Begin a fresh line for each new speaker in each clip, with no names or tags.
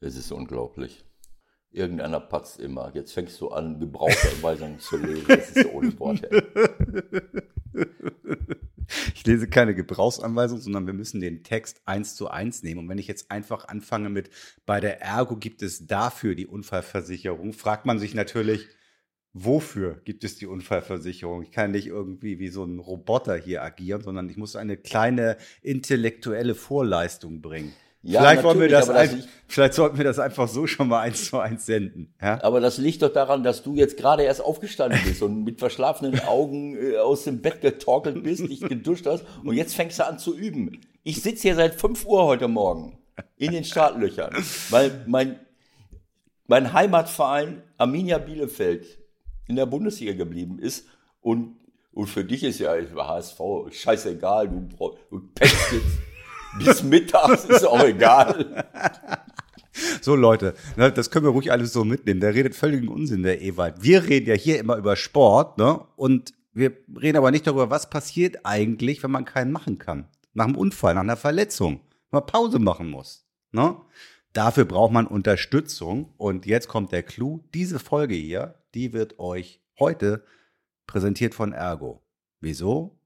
Es ist unglaublich. Irgendeiner patzt immer. Jetzt fängst du an, Gebrauchsanweisungen zu lesen. Das ist ohne Worte.
Ich lese keine Gebrauchsanweisung, sondern wir müssen den Text eins zu eins nehmen. Und wenn ich jetzt einfach anfange mit, bei der Ergo gibt es dafür die Unfallversicherung, fragt man sich natürlich, wofür gibt es die Unfallversicherung? Ich kann nicht irgendwie wie so ein Roboter hier agieren, sondern ich muss eine kleine intellektuelle Vorleistung bringen. Ja, vielleicht, wollen wir das, das ein, vielleicht sollten wir das einfach so schon mal eins zu eins senden. Ja?
Aber das liegt doch daran, dass du jetzt gerade erst aufgestanden bist und mit verschlafenen Augen äh, aus dem Bett getorkelt bist, dich geduscht hast und jetzt fängst du an zu üben. Ich sitze hier seit 5 Uhr heute Morgen in den Startlöchern, weil mein, mein Heimatverein Arminia Bielefeld in der Bundesliga geblieben ist und, und für dich ist ja HSV scheißegal, du, du pennst jetzt bis mittags, ist auch egal.
So Leute, ne, das können wir ruhig alles so mitnehmen. Der redet völligen Unsinn, der Ewald. Wir reden ja hier immer über Sport, ne? Und wir reden aber nicht darüber, was passiert eigentlich, wenn man keinen machen kann. Nach einem Unfall, nach einer Verletzung, wenn man Pause machen muss. Ne? Dafür braucht man Unterstützung. Und jetzt kommt der Clou. Diese Folge hier, die wird euch heute präsentiert von Ergo. Wieso?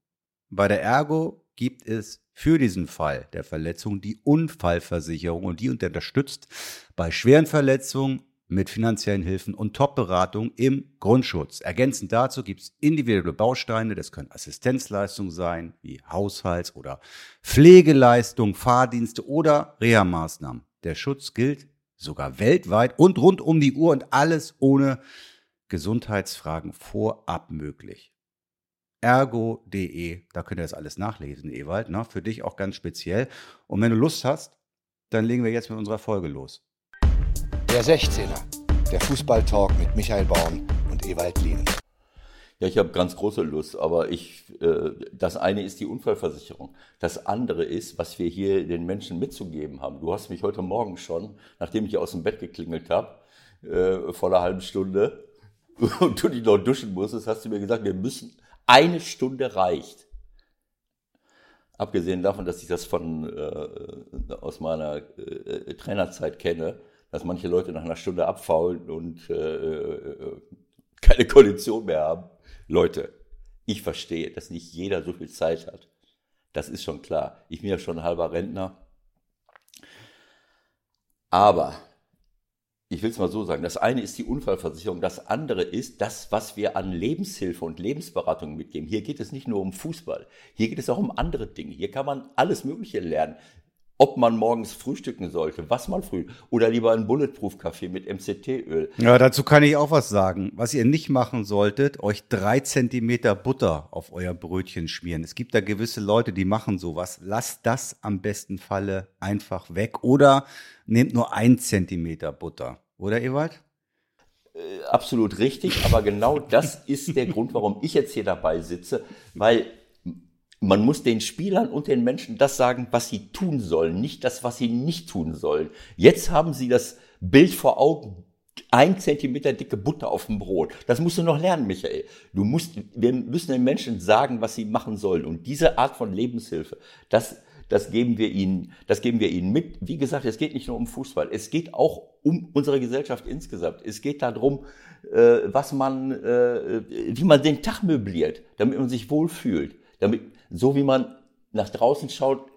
Bei der Ergo gibt es für diesen Fall der Verletzung die Unfallversicherung und die unterstützt bei schweren Verletzungen mit finanziellen Hilfen und Top-Beratung im Grundschutz. Ergänzend dazu gibt es individuelle Bausteine, das können Assistenzleistungen sein, wie Haushalts- oder Pflegeleistungen, Fahrdienste oder Reha-Maßnahmen. Der Schutz gilt sogar weltweit und rund um die Uhr und alles ohne Gesundheitsfragen vorab möglich ergo.de. Da könnt ihr das alles nachlesen, Ewald. Ne? Für dich auch ganz speziell. Und wenn du Lust hast, dann legen wir jetzt mit unserer Folge los.
Der 16er, der Fußballtalk mit Michael Baum und Ewald Lien.
Ja, ich habe ganz große Lust, aber ich, äh, das eine ist die Unfallversicherung. Das andere ist, was wir hier den Menschen mitzugeben haben. Du hast mich heute Morgen schon, nachdem ich aus dem Bett geklingelt habe, äh, vor einer halben Stunde, und du dich noch duschen musstest, hast du mir gesagt, wir müssen eine Stunde reicht. Abgesehen davon, dass ich das von, äh, aus meiner äh, Trainerzeit kenne, dass manche Leute nach einer Stunde abfaulen und äh, äh, keine Kondition mehr haben. Leute, ich verstehe, dass nicht jeder so viel Zeit hat. Das ist schon klar. Ich bin ja schon ein halber Rentner. Aber ich will es mal so sagen, das eine ist die Unfallversicherung, das andere ist das, was wir an Lebenshilfe und Lebensberatung mitgeben. Hier geht es nicht nur um Fußball, hier geht es auch um andere Dinge. Hier kann man alles Mögliche lernen. Ob man morgens frühstücken sollte, was man früh, oder lieber einen Bulletproof-Kaffee mit MCT-Öl.
Ja, dazu kann ich auch was sagen. Was ihr nicht machen solltet, euch drei Zentimeter Butter auf euer Brötchen schmieren. Es gibt da gewisse Leute, die machen sowas. Lasst das am besten Falle einfach weg. Oder nehmt nur ein Zentimeter Butter. Oder, Ewald?
Äh, absolut richtig, aber genau das ist der Grund, warum ich jetzt hier dabei sitze, weil man muss den Spielern und den Menschen das sagen, was sie tun sollen, nicht das, was sie nicht tun sollen. Jetzt haben sie das Bild vor Augen, ein Zentimeter dicke Butter auf dem Brot. Das musst du noch lernen, Michael. Du musst, wir müssen den Menschen sagen, was sie machen sollen. Und diese Art von Lebenshilfe, das, das geben wir ihnen, das geben wir ihnen mit. Wie gesagt, es geht nicht nur um Fußball, es geht auch um unsere Gesellschaft insgesamt. Es geht darum, äh, was man, äh, wie man den Tag möbliert, damit man sich wohlfühlt, damit so wie man nach draußen schaut,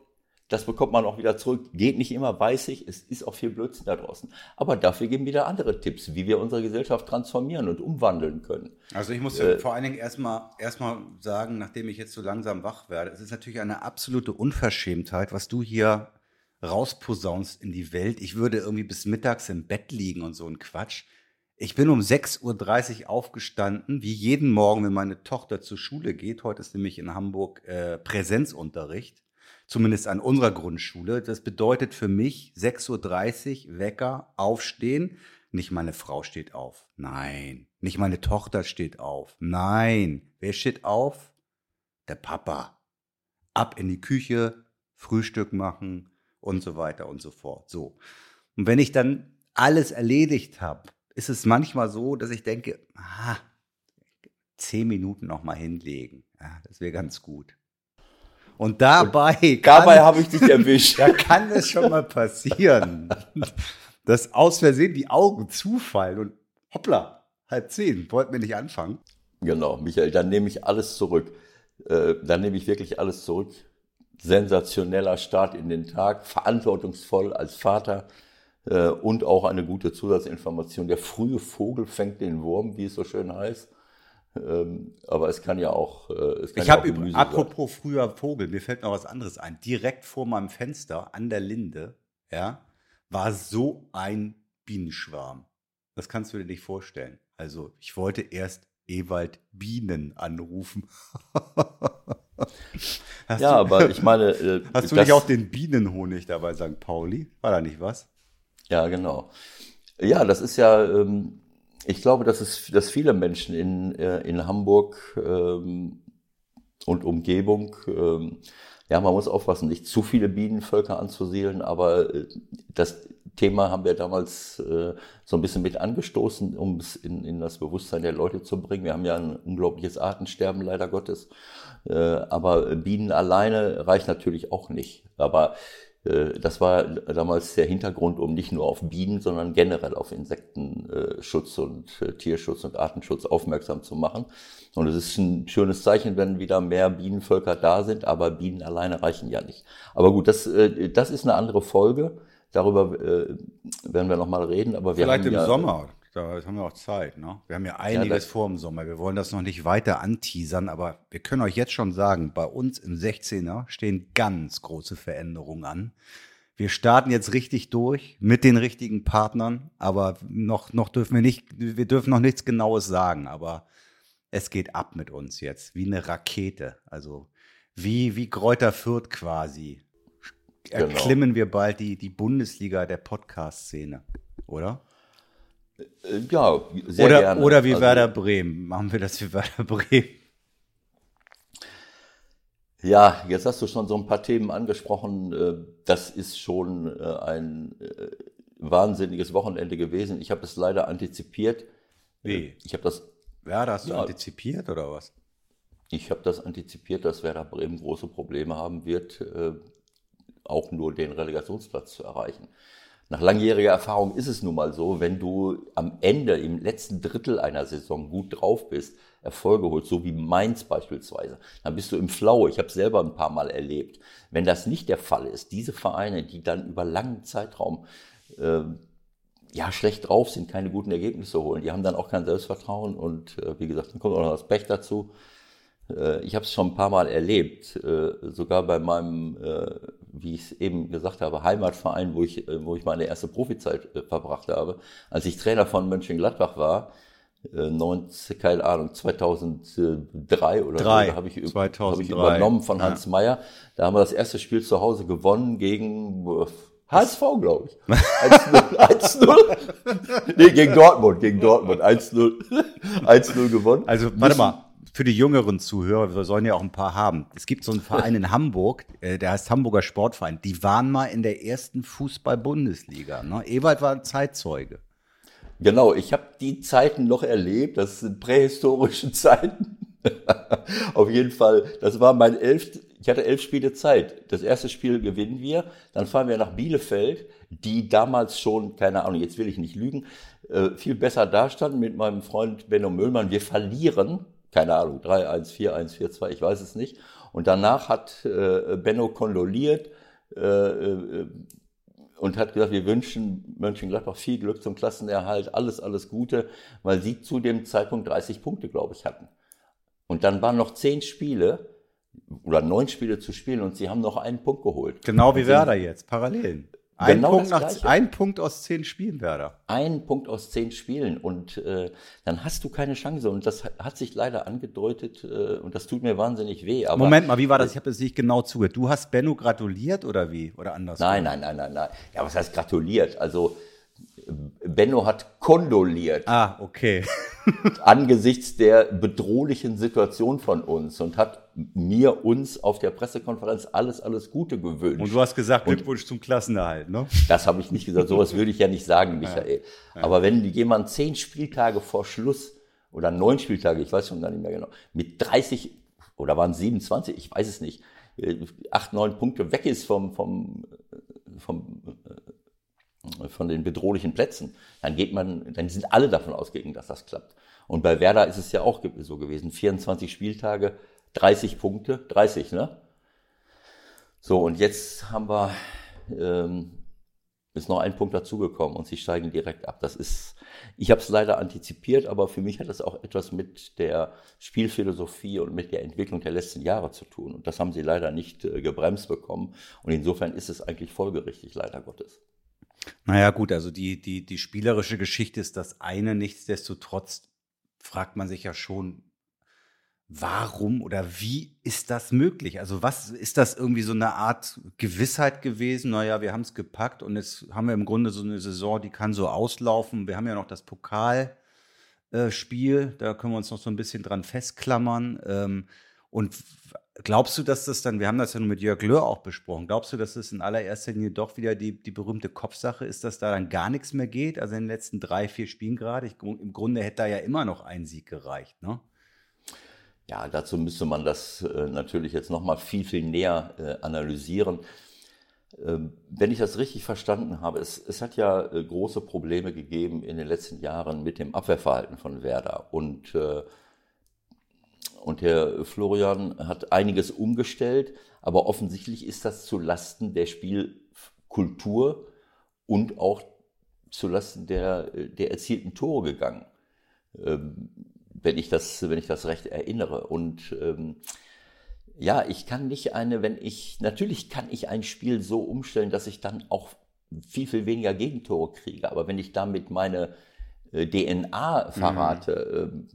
das bekommt man auch wieder zurück. Geht nicht immer, weiß ich. Es ist auch viel Blödsinn da draußen. Aber dafür geben wir da andere Tipps, wie wir unsere Gesellschaft transformieren und umwandeln können.
Also ich muss äh, vor allen Dingen erstmal erstmal sagen, nachdem ich jetzt so langsam wach werde, es ist natürlich eine absolute Unverschämtheit, was du hier rausposaunst in die Welt. Ich würde irgendwie bis mittags im Bett liegen und so ein Quatsch. Ich bin um 6.30 Uhr aufgestanden, wie jeden Morgen, wenn meine Tochter zur Schule geht. Heute ist nämlich in Hamburg äh, Präsenzunterricht zumindest an unserer Grundschule. Das bedeutet für mich 6.30 Uhr Wecker, aufstehen. Nicht meine Frau steht auf. Nein. Nicht meine Tochter steht auf. Nein. Wer steht auf? Der Papa. Ab in die Küche, Frühstück machen und so weiter und so fort. So. Und wenn ich dann alles erledigt habe, ist es manchmal so, dass ich denke, ah, zehn Minuten noch mal hinlegen. Ja, das wäre ganz gut. Und dabei,
dabei habe ich dich erwischt.
da kann es schon mal passieren, dass aus Versehen die Augen zufallen und hoppla, halb zehn, wollten wir nicht anfangen.
Genau, Michael, dann nehme ich alles zurück. Äh, dann nehme ich wirklich alles zurück. Sensationeller Start in den Tag, verantwortungsvoll als Vater äh, und auch eine gute Zusatzinformation. Der frühe Vogel fängt den Wurm, wie es so schön heißt. Ähm, aber es kann ja auch. Äh, es kann
Ich
ja
habe
Gemüse sein.
apropos früher Vogel, mir fällt noch was anderes ein. Direkt vor meinem Fenster an der Linde, ja, war so ein Bienenschwarm. Das kannst du dir nicht vorstellen. Also ich wollte erst Ewald Bienen anrufen.
Ja,
du,
aber ich meine. äh,
hast du
das-
nicht auch den Bienenhonig da bei St. Pauli? War da nicht was?
Ja, genau. Ja, das ist ja, ähm, ich glaube, dass es, dass viele Menschen in, äh, in Hamburg ähm, und Umgebung, ähm, ja, man muss aufpassen, nicht zu viele Bienenvölker anzusiedeln, aber äh, das Thema haben wir damals äh, so ein bisschen mit angestoßen, um es in, in das Bewusstsein der Leute zu bringen. Wir haben ja ein unglaubliches Artensterben, leider Gottes. Äh, aber Bienen alleine reicht natürlich auch nicht. Aber das war damals der Hintergrund, um nicht nur auf Bienen, sondern generell auf Insektenschutz und äh, Tierschutz und Artenschutz aufmerksam zu machen. Und es ist ein schönes Zeichen, wenn wieder mehr Bienenvölker da sind, aber Bienen alleine reichen ja nicht. Aber gut, das, äh, das ist eine andere Folge. Darüber äh, werden wir nochmal reden. Aber wir
Vielleicht
haben
im
ja,
Sommer. Da haben wir auch Zeit. Ne? Wir haben ja einiges
das-
vor im Sommer. Wir wollen das noch nicht weiter anteasern, aber wir können euch jetzt schon sagen, bei uns im 16er stehen ganz große Veränderungen an. Wir starten jetzt richtig durch mit den richtigen Partnern, aber noch, noch dürfen wir nicht, wir dürfen noch nichts Genaues sagen, aber es geht ab mit uns jetzt, wie eine Rakete. Also wie, wie Kräuter Fürth quasi.
Genau.
Erklimmen wir bald die, die Bundesliga der Podcast-Szene, oder?
Äh, ja, sehr
oder,
gerne.
oder wie
Also-
Werder Bremen. Machen wir das wie Werder Bremen.
Ja, jetzt hast du schon so ein paar Themen angesprochen. Äh, Das ist schon äh, ein wahnsinniges Wochenende gewesen. Ich habe es leider antizipiert.
Wie?
Ich habe das,
Werder hast du
Ja.
antizipiert oder was?
ich habe das antizipiert, dass Werder Bremen große Probleme haben wird, auch nur den Relegationsplatz zu erreichen. Nach langjähriger Erfahrung ist es nun mal so, wenn du am Ende im letzten Drittel einer Saison gut drauf bist, Erfolge holst, so wie Mainz beispielsweise, dann bist du im Flow. Ich habe es selber ein paar Mal erlebt. Wenn das nicht der Fall ist, diese Vereine, die dann über langen Zeitraum äh, ja, schlecht drauf sind, keine guten Ergebnisse holen, die haben dann auch kein Selbstvertrauen und äh, wie gesagt, dann kommt auch noch das Pech dazu. Äh, Ich habe es schon ein paar Mal erlebt, äh, sogar bei meinem, äh, wie ich es eben gesagt habe, Heimatverein, wo ich, wo ich meine erste Profizeit verbracht habe. Als ich Trainer von Mönchengladbach war, äh, 19, keine Ahnung, 2003 oder
Drei,
so, habe ich, üb-
2003.
habe ich übernommen von Hans Meyer. Da haben wir das erste Spiel zu Hause gewonnen gegen HSV, glaube ich. 1-0. 1-0. Nee, gegen Dortmund, gegen Dortmund. 1-0. 1-0 gewonnen.
Also, warte mal. Für die jüngeren Zuhörer, wir sollen ja auch ein paar haben. Es gibt so einen Verein in Hamburg, äh, der heißt Hamburger Sportverein. Die waren mal in der ersten Fußball-Bundesliga. Ne? Ewald war ein Zeitzeuge.
Genau, ich habe die Zeiten noch erlebt, das sind prähistorische Zeiten. Auf jeden Fall, das war mein elf, ich hatte elf Spiele Zeit. Das erste Spiel gewinnen wir, dann fahren wir nach Bielefeld, die damals schon, keine Ahnung, jetzt will ich nicht lügen, äh, viel besser dastanden mit meinem Freund Benno Müllmann. Wir verlieren, keine Ahnung, 3-1, 4-1, 4-2, ich weiß es nicht. Und danach hat äh, Benno kondoliert, äh, äh, und hat gesagt, wir wünschen Mönchengladbach viel Glück zum Klassenerhalt, alles, alles Gute, weil sie zu dem Zeitpunkt 30 Punkte, glaube ich, hatten. Und dann waren noch zehn Spiele oder neun Spiele zu spielen und sie haben noch einen Punkt geholt.
Genau wie Werder jetzt, parallel. Ein,
Genau
Punkt nach, ein Punkt aus zehn Spielen Werder.
Ein Punkt aus zehn Spielen und äh, dann hast du keine Chance. Und das hat sich leider angedeutet äh, und das tut mir wahnsinnig weh. Aber
Moment mal, wie war das? Ich habe das nicht genau zugehört. Du hast Benno gratuliert oder wie? Oder anders?
Nein, nein, nein, nein, nein. Ja, was heißt gratuliert? Also Benno hat kondoliert.
Ah, okay.
angesichts der bedrohlichen Situation von uns und hat mir uns auf der Pressekonferenz alles, alles Gute gewünscht.
Und du hast gesagt, Glückwunsch zum Klassenerhalt, ne?
das habe ich nicht gesagt, sowas würde ich ja nicht sagen, Michael. Aber wenn jemand zehn Spieltage vor Schluss oder neun Spieltage, ich weiß schon gar nicht mehr genau, mit 30 oder waren es 27, ich weiß es nicht, äh, acht, neun Punkte weg ist vom, vom, vom von den bedrohlichen Plätzen, dann geht man, dann sind alle davon ausgegangen, dass das klappt. Und bei Werder ist es ja auch so gewesen. 24 Spieltage, 30 Punkte, 30, ne? So, und jetzt haben wir, ähm, ist noch ein Punkt dazugekommen und sie steigen direkt ab. Das ist, ich habe es leider antizipiert, aber für mich hat das auch etwas mit der Spielphilosophie und mit der Entwicklung der letzten Jahre zu tun. Und das haben sie leider nicht äh, gebremst bekommen. Und insofern ist es eigentlich folgerichtig, leider Gottes.
Naja, gut, also die, die, die spielerische Geschichte ist das eine. Nichtsdestotrotz fragt man sich ja schon, warum oder wie ist das möglich? Also was ist das irgendwie so eine Art Gewissheit gewesen? Naja, wir haben es gepackt und jetzt haben wir im Grunde so eine Saison, die kann so auslaufen. Wir haben ja noch das Pokalspiel, äh, da können wir uns noch so ein bisschen dran festklammern. Ähm, und glaubst du, dass das dann, wir haben das ja nur mit Jörg Löhr auch besprochen, glaubst du, dass das in allererster Linie doch wieder die, die berühmte Kopfsache ist, dass da dann gar nichts mehr geht? Also in den letzten drei, vier Spielen gerade. Ich, Im Grunde hätte da ja immer noch ein Sieg gereicht, ne?
Ja, dazu müsste man das äh, natürlich jetzt nochmal viel, viel näher äh, analysieren. Ähm, wenn ich das richtig verstanden habe, es, es hat ja äh, große Probleme gegeben in den letzten Jahren mit dem Abwehrverhalten von Werder. Und, äh, und Herr Florian hat einiges umgestellt, aber offensichtlich ist das zu Lasten der Spielkultur und auch zu Lasten der, der erzielten Tore gegangen. Ähm, wenn ich das, wenn ich das recht erinnere. Und ähm, ja, ich kann nicht eine, wenn ich, natürlich kann ich ein Spiel so umstellen, dass ich dann auch viel, viel weniger Gegentore kriege. Aber wenn ich damit meine äh, DNA verrate, mhm.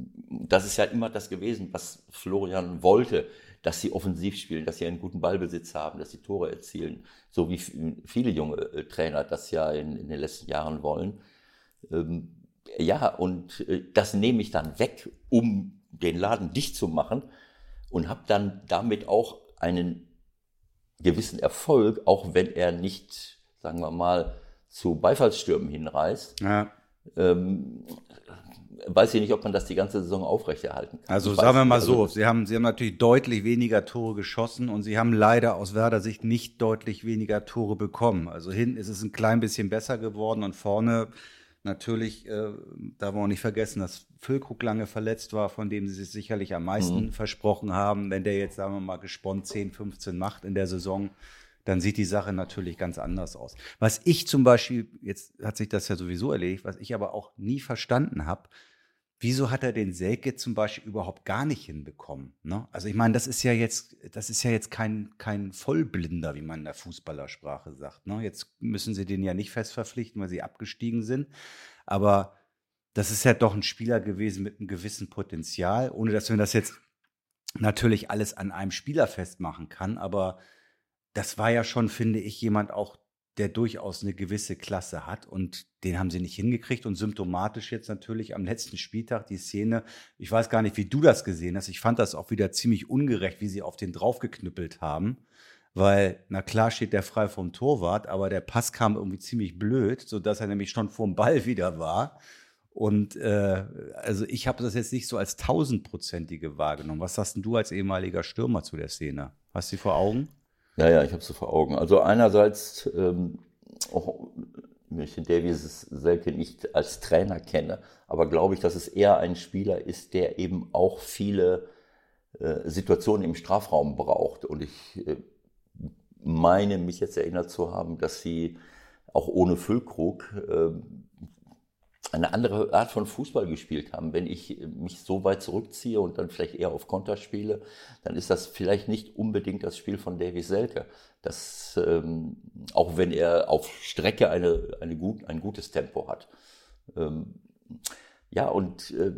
das ist ja immer das gewesen, was Florian wollte, dass sie offensiv spielen, dass sie einen guten Ballbesitz haben, dass sie Tore erzielen, so wie viele junge äh, Trainer das ja in, in den letzten Jahren wollen. Ähm, ja, und äh, das nehme ich dann weg, um den Laden dicht zu machen und habe dann damit auch einen gewissen Erfolg, auch wenn er nicht, sagen wir mal, zu Beifallsstürmen hinreißt. Ja. Ähm, weiß ich nicht, ob man das die ganze Saison aufrechterhalten kann.
Also sagen wir mal also, so, Sie haben, Sie haben natürlich deutlich weniger Tore geschossen und Sie haben leider aus Werder Sicht nicht deutlich weniger Tore bekommen. Also hinten ist es ein klein bisschen besser geworden und vorne Natürlich äh, darf man auch nicht vergessen, dass Füllkrug lange verletzt war, von dem sie sich sicherlich am meisten mhm. versprochen haben. Wenn der jetzt, sagen wir mal, gesponnen 10, 15 macht in der Saison, dann sieht die Sache natürlich ganz anders aus. Was ich zum Beispiel, jetzt hat sich das ja sowieso erledigt, was ich aber auch nie verstanden habe, wieso hat er den Selke zum Beispiel überhaupt gar nicht hinbekommen? Ne? Also ich meine, das ist ja jetzt, das ist ja jetzt kein, kein Vollblinder, wie man in der Fußballersprache sagt. Ne? Jetzt müssen sie den ja nicht fest verpflichten, weil sie abgestiegen sind. Aber das ist ja doch ein Spieler gewesen mit einem gewissen Potenzial, ohne dass man das jetzt natürlich alles an einem Spieler festmachen kann. Aber das war ja schon, finde ich, jemand auch, der durchaus eine gewisse Klasse hat und den haben sie nicht hingekriegt und symptomatisch jetzt natürlich am letzten Spieltag die Szene. Ich weiß gar nicht, wie du das gesehen hast. Ich fand das auch wieder ziemlich ungerecht, wie sie auf den draufgeknüppelt haben, weil na klar steht der frei vom Torwart, aber der Pass kam irgendwie ziemlich blöd, so dass er nämlich schon vorm Ball wieder war. Und äh, also ich habe das jetzt nicht so als tausendprozentige wahrgenommen. Was sagst denn du als ehemaliger Stürmer zu der Szene? Hast du sie vor Augen?
Ja, ja, ich habe sie vor Augen. Also einerseits, ähm, auch den Davies Selke nicht als Trainer kenne, aber glaube ich, dass es eher ein Spieler ist, der eben auch viele äh, Situationen im Strafraum braucht. Und ich äh, meine, mich jetzt erinnert zu haben, dass sie auch ohne Füllkrug äh, eine andere Art von Fußball gespielt haben. Wenn ich mich so weit zurückziehe und dann vielleicht eher auf Konter spiele, dann ist das vielleicht nicht unbedingt das Spiel von Davies Selke. Das, ähm, auch wenn er auf Strecke eine, eine gut, ein gutes Tempo hat. Ähm, ja, und äh,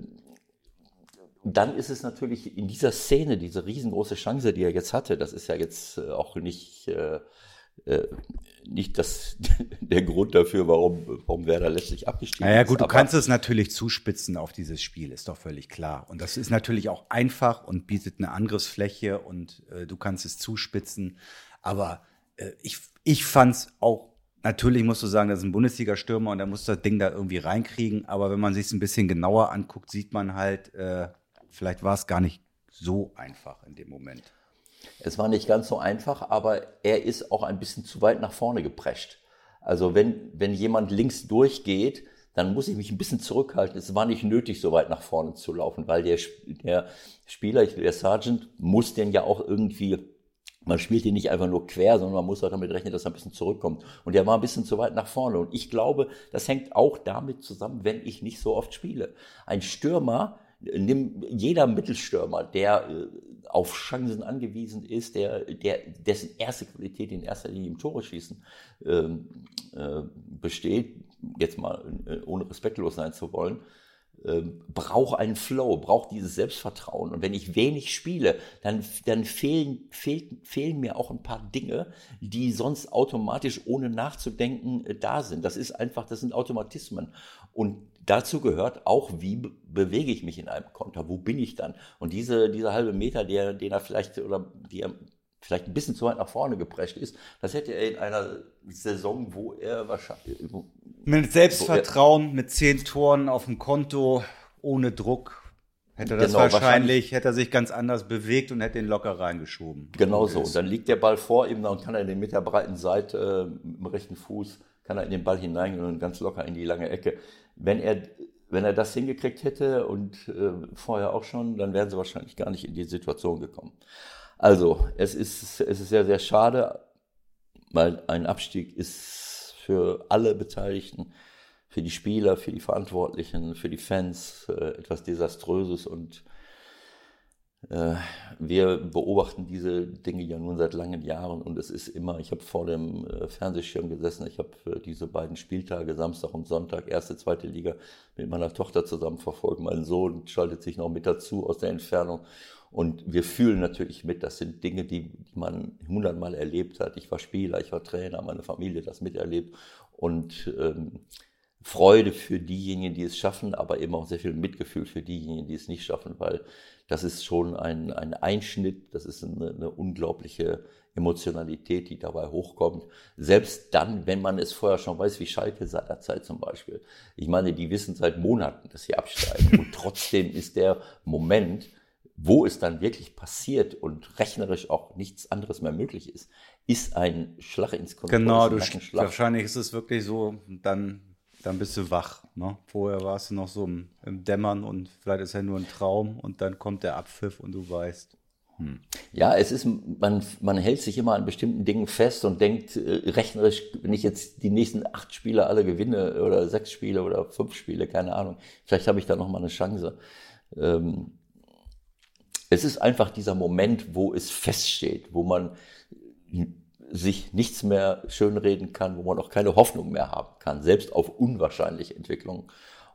dann ist es natürlich in dieser Szene, diese riesengroße Chance, die er jetzt hatte, das ist ja jetzt äh, auch nicht äh, äh, nicht das, der Grund dafür, warum, warum Werder letztlich abgestiegen
naja, ist. Naja gut, du kannst es natürlich zuspitzen auf dieses Spiel, ist doch völlig klar. Und das ist natürlich auch einfach und bietet eine Angriffsfläche und äh, du kannst es zuspitzen. Aber äh, ich, ich fand es auch, natürlich musst du sagen, das ist ein Bundesliga-Stürmer und er muss das Ding da irgendwie reinkriegen. Aber wenn man sich es ein bisschen genauer anguckt, sieht man halt, äh, vielleicht war es gar nicht so einfach in dem Moment.
Es war nicht ganz so einfach, aber er ist auch ein bisschen zu weit nach vorne geprescht. Also wenn, wenn jemand links durchgeht, dann muss ich mich ein bisschen zurückhalten. Es war nicht nötig, so weit nach vorne zu laufen, weil der, der Spieler, der Sergeant, muss den ja auch irgendwie man spielt ihn nicht einfach nur quer, sondern man muss auch damit rechnen, dass er ein bisschen zurückkommt. Und er war ein bisschen zu weit nach vorne. Und ich glaube, das hängt auch damit zusammen, wenn ich nicht so oft spiele. Ein Stürmer, nimm jeder Mittelstürmer, der äh, auf Chancen angewiesen ist, der, der, dessen erste Qualität in erster Linie im Tore schießen ähm, äh, besteht, jetzt mal äh, ohne respektlos sein zu wollen, ähm, brauche einen Flow, brauche dieses Selbstvertrauen. Und wenn ich wenig spiele, dann, dann fehlen, fehlen, fehlen mir auch ein paar Dinge, die sonst automatisch ohne nachzudenken äh, da sind. Das ist einfach, das sind Automatismen. Und dazu gehört auch, wie bewege ich mich in einem Konter, wo bin ich dann? Und diese, dieser halbe Meter, der, den er vielleicht, oder die er vielleicht ein bisschen zu weit nach vorne geprescht ist, das hätte er in einer Saison, wo er wahrscheinlich,
mit Selbstvertrauen, mit zehn Toren auf dem Konto, ohne Druck, hätte er das genau, wahrscheinlich, wahrscheinlich, hätte er sich ganz anders bewegt und hätte ihn locker reingeschoben.
Genau so. Und dann liegt der Ball vor ihm, dann kann er den mit der breiten Seite, äh, mit dem rechten Fuß, kann er in den Ball hineingehen und ganz locker in die lange Ecke. Wenn er, wenn er das hingekriegt hätte und äh, vorher auch schon, dann wären sie wahrscheinlich gar nicht in die Situation gekommen. Also, es ist, es ist sehr, sehr schade, weil ein Abstieg ist für alle Beteiligten, für die Spieler, für die Verantwortlichen, für die Fans äh, etwas Desaströses und wir beobachten diese Dinge ja nun seit langen Jahren und es ist immer, ich habe vor dem äh, Fernsehschirm gesessen, ich habe äh, diese beiden Spieltage, Samstag und Sonntag, erste, zweite Liga, mit meiner Tochter zusammen verfolgt. Mein Sohn schaltet sich noch mit dazu aus der Entfernung und wir fühlen natürlich mit, das sind Dinge, die, die man hundertmal erlebt hat. Ich war Spieler, ich war Trainer, meine Familie das miterlebt. Und ähm, Freude für diejenigen, die es schaffen, aber eben auch sehr viel Mitgefühl für diejenigen, die es nicht schaffen, weil das ist schon ein, ein Einschnitt, das ist eine, eine unglaubliche Emotionalität, die dabei hochkommt. Selbst dann, wenn man es vorher schon weiß, wie Schalke seinerzeit zum Beispiel. Ich meine, die wissen seit Monaten, dass sie absteigen und trotzdem ist der Moment, wo es dann wirklich passiert und rechnerisch auch nichts anderes mehr möglich ist, ist ein Schlag ins
Kontor. Genau, du wahrscheinlich ist es wirklich so, dann, dann bist du wach. Ne? Vorher warst du noch so im, im Dämmern und vielleicht ist ja nur ein Traum und dann kommt der Abpfiff und du weißt.
Hm. Ja, es ist, man, man hält sich immer an bestimmten Dingen fest und denkt, äh, rechnerisch, wenn ich jetzt die nächsten acht Spiele alle gewinne oder sechs Spiele oder fünf Spiele, keine Ahnung, vielleicht habe ich da nochmal eine Chance. Ähm, es ist einfach dieser Moment, wo es feststeht, wo man sich nichts mehr schönreden kann, wo man auch keine Hoffnung mehr haben kann, selbst auf unwahrscheinliche Entwicklungen.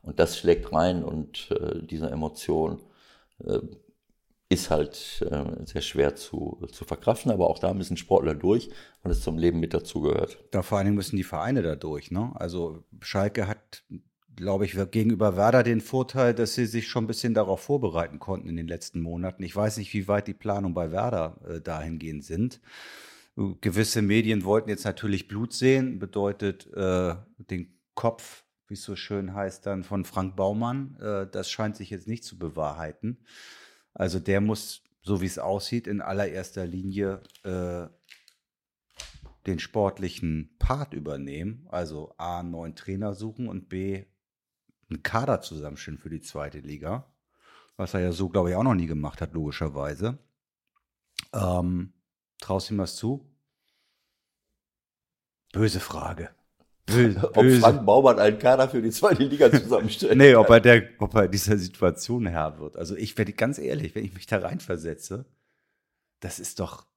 Und das schlägt rein und äh, diese Emotion äh, ist halt äh, sehr schwer zu, zu verkraften, aber auch da müssen Sportler durch, weil es zum Leben mit dazugehört.
Da vor allen Dingen müssen die Vereine da durch. Ne? Also Schalke hat glaube ich, gegenüber Werder den Vorteil, dass sie sich schon ein bisschen darauf vorbereiten konnten in den letzten Monaten. Ich weiß nicht, wie weit die Planungen bei Werder äh, dahingehend sind. Gewisse Medien wollten jetzt natürlich Blut sehen, bedeutet äh, den Kopf, wie es so schön heißt, dann von Frank Baumann. Äh, das scheint sich jetzt nicht zu bewahrheiten. Also der muss, so wie es aussieht, in allererster Linie äh, den sportlichen Part übernehmen. Also A, einen neuen Trainer suchen und B, einen Kader zusammenstellen für die zweite Liga, was er ja so, glaube ich, auch noch nie gemacht hat, logischerweise. Ähm, traust du ihm was zu? Böse Frage.
Böse, ob Frank Baumann einen Kader für die zweite Liga zusammenstellt.
nee, ob er, der, ob er dieser Situation Herr wird. Also ich werde ganz ehrlich, wenn ich mich da reinversetze, das ist doch.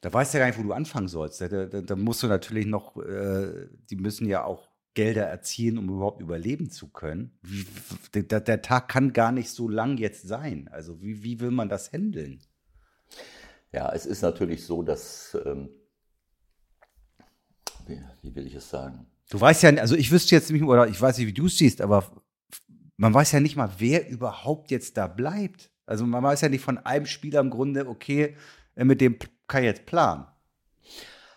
Da weißt du ja gar nicht, wo du anfangen sollst. Da, da, da musst du natürlich noch, äh, die müssen ja auch Gelder erzielen, um überhaupt überleben zu können. Wie, der, der, Tag kann gar nicht so lang jetzt sein. Also wie, wie will man das handeln?
Ja, es ist natürlich so, dass, ähm, wie, wie, will ich es sagen?
Du weißt ja, also ich wüsste jetzt nicht, oder ich weiß nicht, wie du es siehst, aber man weiß ja nicht mal, wer überhaupt jetzt da bleibt. Also man weiß ja nicht von einem Spieler im Grunde, okay, mit dem kann ich jetzt planen.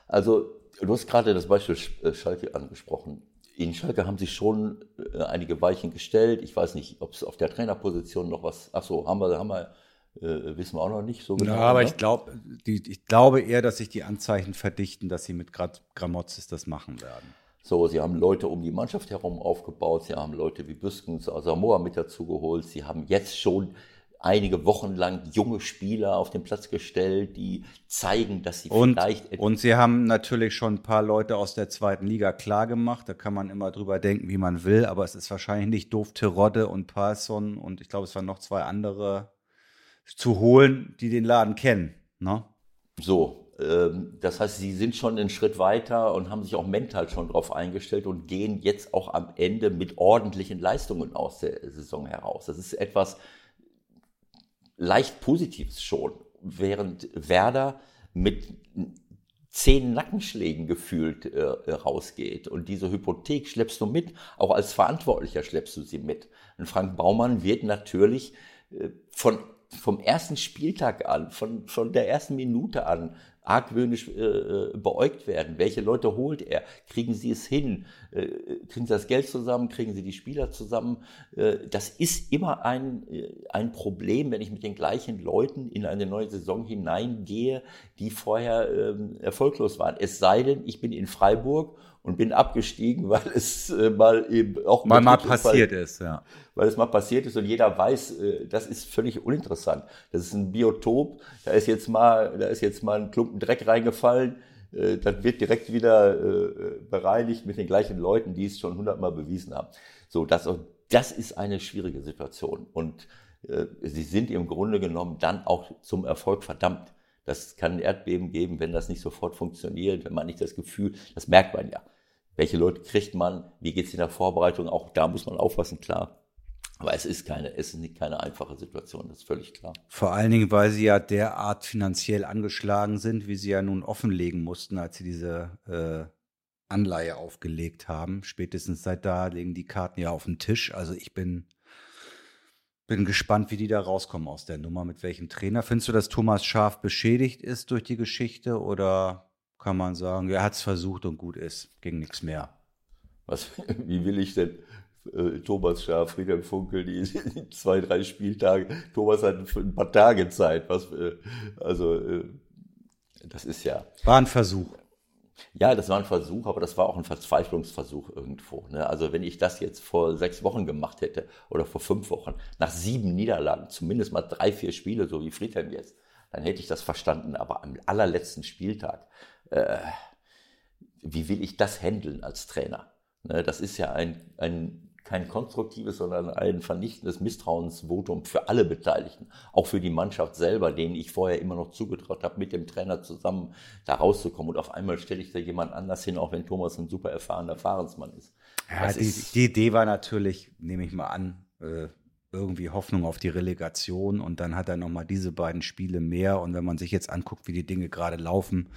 Also du hast gerade das Beispiel äh, Schalke angesprochen in Schalke haben sich schon äh, einige Weichen gestellt. Ich weiß nicht, ob es auf der Trainerposition noch was. Ach so, haben wir, haben wir Äh, wissen wir auch noch nicht so genau.
Ja, aber
ne?
ich, glaub, die, ich glaube eher, dass sich die Anzeichen verdichten, dass sie mit Gra- Gramozis das machen werden.
So, sie haben Leute um die Mannschaft herum aufgebaut, sie haben Leute wie Büskens, Asamoah mit dazu geholt, sie haben jetzt schon einige Wochen lang junge Spieler auf den Platz gestellt, die zeigen, dass sie
Und,
vielleicht
und sie haben natürlich schon ein paar Leute aus der zweiten Liga klar gemacht. Da kann man immer drüber denken, wie man will, aber es ist wahrscheinlich nicht doof, Terodde und Parson und ich glaube, es waren noch zwei andere zu holen, die den Laden kennen. Ne?
so. ähm, Das heißt, sie sind schon einen Schritt weiter und haben sich auch mental schon darauf eingestellt und gehen jetzt auch am Ende mit ordentlichen Leistungen aus der Saison heraus. Das ist etwas leicht Positives schon, während Werder mit zehn Nackenschlägen gefühlt äh, rausgeht. Und diese Hypothek schleppst du mit, auch als Verantwortlicher schleppst du sie mit. Und Frank Baumann wird natürlich äh, von, vom ersten Spieltag an, von, von der ersten Minute an argwöhnisch äh, äh, beäugt werden. Welche Leute holt er? Kriegen sie es hin? Äh, kriegen sie das Geld zusammen? Kriegen sie die Spieler zusammen? Äh, das ist immer ein, äh, ein Problem, wenn ich mit den gleichen Leuten in eine neue Saison hineingehe, die vorher ähm, erfolglos waren. Es sei denn, ich bin in Freiburg und bin abgestiegen, weil es äh, mal eben auch
Mal mal passiert ist, ja.
weil es mal passiert ist und jeder weiß, äh, das ist völlig uninteressant. Das ist ein Biotop, da ist jetzt mal, da ist jetzt mal ein Klumpen Dreck reingefallen, äh, das wird direkt wieder äh, bereinigt mit den gleichen Leuten, die es schon hundertmal bewiesen haben. So, das, das ist eine schwierige Situation und äh, sie sind im Grunde genommen dann auch zum Erfolg verdammt. Das kann ein Erdbeben geben, wenn das nicht sofort funktioniert, wenn man nicht das Gefühl, das merkt man ja. Welche Leute kriegt man? Wie geht's in der Vorbereitung? Auch da muss man aufpassen, klar. Aber es ist keine, es ist nicht keine einfache Situation, das ist völlig klar.
Vor allen Dingen, weil sie ja derart finanziell angeschlagen sind, wie sie ja nun offenlegen mussten, als sie diese äh, Anleihe aufgelegt haben. Spätestens seit da liegen die Karten ja auf dem Tisch. Also ich bin, bin gespannt, wie die da rauskommen aus der Nummer, mit welchem Trainer. Findest du, dass Thomas Schaf beschädigt ist durch die Geschichte oder kann man sagen, er hat es versucht und gut ist, ging nichts mehr?
Was, wie will ich denn äh, Thomas Schaaf, Friedhelm Funkel, die, die zwei, drei Spieltage, Thomas hat ein paar Tage Zeit, was, äh, also, äh, das ist ja,
War ein Versuch.
Ja, das war ein Versuch, aber das war auch ein Verzweiflungsversuch irgendwo. Ne? Also wenn ich das jetzt vor sechs Wochen gemacht hätte oder vor fünf Wochen, nach sieben Niederlagen, zumindest mal drei, vier Spiele, so wie Friedhelm jetzt, dann hätte ich das verstanden. Aber am allerletzten Spieltag, äh, wie will ich das handeln als Trainer? Ne? Das ist ja ein, ein kein konstruktives, sondern ein vernichtendes Misstrauensvotum für alle Beteiligten, auch für die Mannschaft selber, denen ich vorher immer noch zugetraut habe, mit dem Trainer zusammen da rauszukommen. Und auf einmal stelle ich da jemand anders hin, auch wenn Thomas ein super erfahrener Fahrensmann ist.
Ja, die,
ist-
die Idee war natürlich, nehme ich mal an, äh, irgendwie Hoffnung auf die Relegation und dann hat er nochmal diese beiden Spiele mehr und wenn man sich jetzt anguckt, wie die Dinge gerade laufen,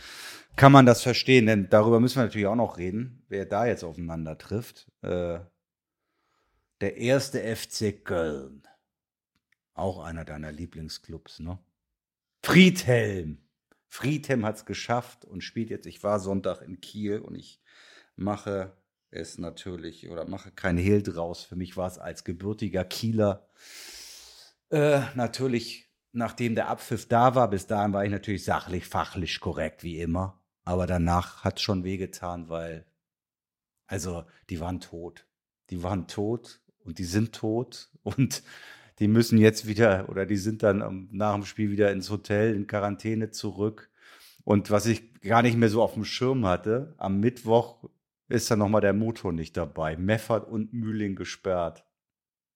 kann man das verstehen, denn darüber müssen wir natürlich auch noch reden, wer da jetzt aufeinander trifft. Äh, der erste FC Köln, auch einer deiner Lieblingsclubs, ne? Friedhelm. Friedhelm hat es geschafft und spielt jetzt, ich war Sonntag in Kiel und ich mache es natürlich oder mache kein Hehl draus. Für mich war es als gebürtiger Kieler äh, natürlich, nachdem der Abpfiff da war, bis dahin war ich natürlich sachlich, fachlich korrekt, wie immer. Aber danach hat es schon wehgetan, weil, also, die waren tot. Die waren tot und die sind tot und die müssen jetzt wieder oder die sind dann nach dem Spiel wieder ins Hotel in Quarantäne zurück. Und was ich gar nicht mehr so auf dem Schirm hatte, am Mittwoch ist dann nochmal der Motor nicht dabei. Meffert und Mühling gesperrt.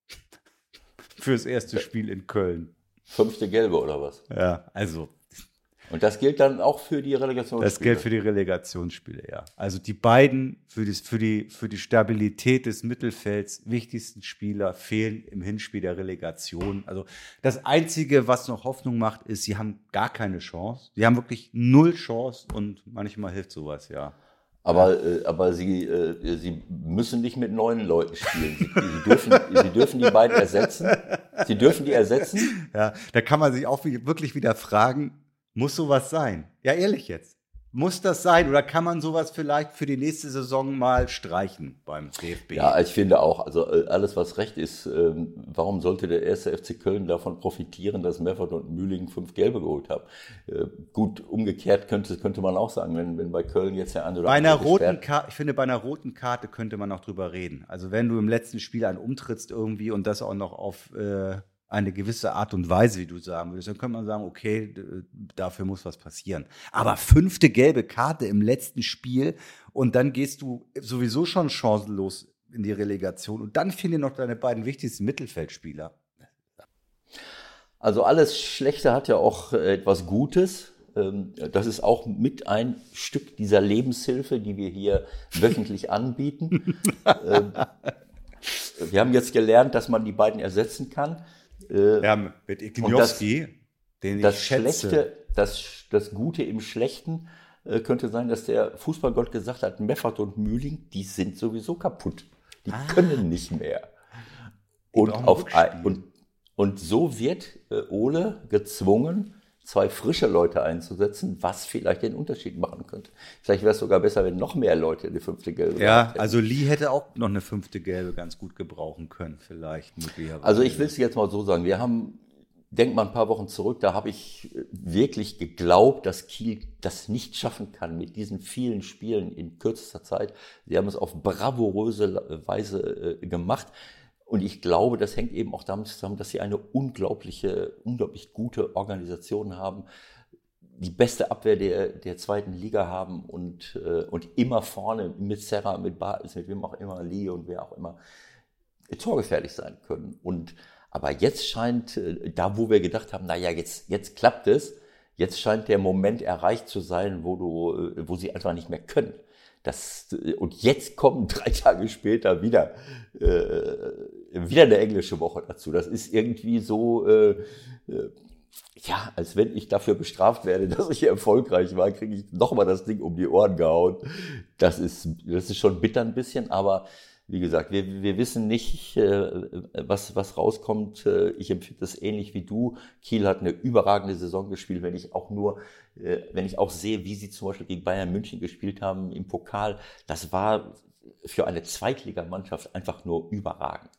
Fürs erste Spiel in Köln.
Fünfte Gelbe oder was?
Ja, also
Und das gilt dann auch für die Relegation.
das gilt für die Relegationsspiele, ja. Also die beiden für, das, für, die, für die Stabilität des Mittelfelds wichtigsten Spieler fehlen im Hinspiel der Relegation. Also das Einzige, was noch Hoffnung macht, ist, sie haben gar keine Chance. Sie haben wirklich null Chance und manchmal hilft sowas, ja.
Aber, äh, aber sie, äh, sie müssen nicht mit neuen Leuten spielen. Sie, sie, dürfen, sie dürfen die beiden ersetzen. Sie dürfen die ersetzen.
Ja, da kann man sich auch wirklich wieder fragen, muss sowas sein? Ja, ehrlich jetzt. Muss das sein oder kann man sowas vielleicht für die nächste Saison mal streichen beim DFB?
Ja, ich finde auch, also äh, alles was recht ist, ähm, warum sollte der erste FC Köln davon profitieren, dass Meffert und Mühling fünf Gelbe geholt haben? Äh, gut, umgekehrt könnte, könnte man auch sagen, wenn, wenn bei Köln jetzt der andere
bei einer roten Karte, ich finde, bei einer roten Karte könnte man noch drüber reden. Also wenn du im letzten Spiel einen umtrittst irgendwie und das auch noch auf äh, eine gewisse Art und Weise, wie du sagen würdest, dann könnte man sagen, okay, dafür muss was passieren. Aber fünfte gelbe Karte im letzten Spiel und dann gehst du sowieso schon chancenlos in die Relegation und dann fehlen dir noch deine beiden wichtigsten Mittelfeldspieler.
Also alles Schlechte hat ja auch etwas Gutes. Ähm, das ist auch mit ein Stück dieser Lebenshilfe, die wir hier wöchentlich anbieten. Ähm, wir haben jetzt gelernt, dass man die beiden ersetzen kann.
Äh, ja, mit Igniowski,
den ich das schätze. Schlechte, das, das Gute im Schlechten äh, könnte sein, dass der Fußballgott gesagt hat, Meffert und Mühling, die sind sowieso kaputt. Die ah. können nicht mehr. Und, auf, und, und so wird äh, Ole gezwungen, zwei frische Leute einzusetzen, was vielleicht den Unterschied machen könnte. Vielleicht wäre es sogar besser, wenn noch mehr Leute eine fünfte Gelbe
Ja, also Lee hätte auch noch eine fünfte Gelbe ganz gut gebrauchen können, vielleicht möglicherweise.
Also ich will es jetzt mal so sagen, wir haben, denk mal ein paar Wochen zurück, da habe ich wirklich geglaubt, dass Kiel das nicht schaffen kann mit diesen vielen Spielen in kürzester Zeit. Sie haben es auf bravouröse Weise äh, gemacht. Und ich glaube, das hängt eben auch damit zusammen, dass sie eine unglaubliche, unglaublich gute Organisation haben, die beste Abwehr der, der zweiten Liga haben und, äh, und immer vorne mit Serra, mit Bartels, mit wem auch immer, Lee und wer auch immer, torgefährlich sein können. Und aber jetzt scheint, äh, da wo wir gedacht haben, naja, jetzt, jetzt klappt es, jetzt scheint der Moment erreicht zu sein, wo du, äh, wo sie einfach nicht mehr können. Das, und jetzt kommen drei Tage später wieder, äh, wieder eine englische Woche dazu. Das ist irgendwie so, äh, äh, ja, als wenn ich dafür bestraft werde, dass ich erfolgreich war, kriege ich nochmal das Ding um die Ohren gehauen. Das ist, das ist schon bitter ein bisschen, aber wie gesagt, wir, wir wissen nicht, äh, was, was rauskommt. Äh, ich empfinde das ähnlich wie du. Kiel hat eine überragende Saison gespielt, wenn ich auch nur, äh, wenn ich auch sehe, wie sie zum Beispiel gegen Bayern München gespielt haben im Pokal. Das war für eine Zweitligamannschaft einfach nur überragend.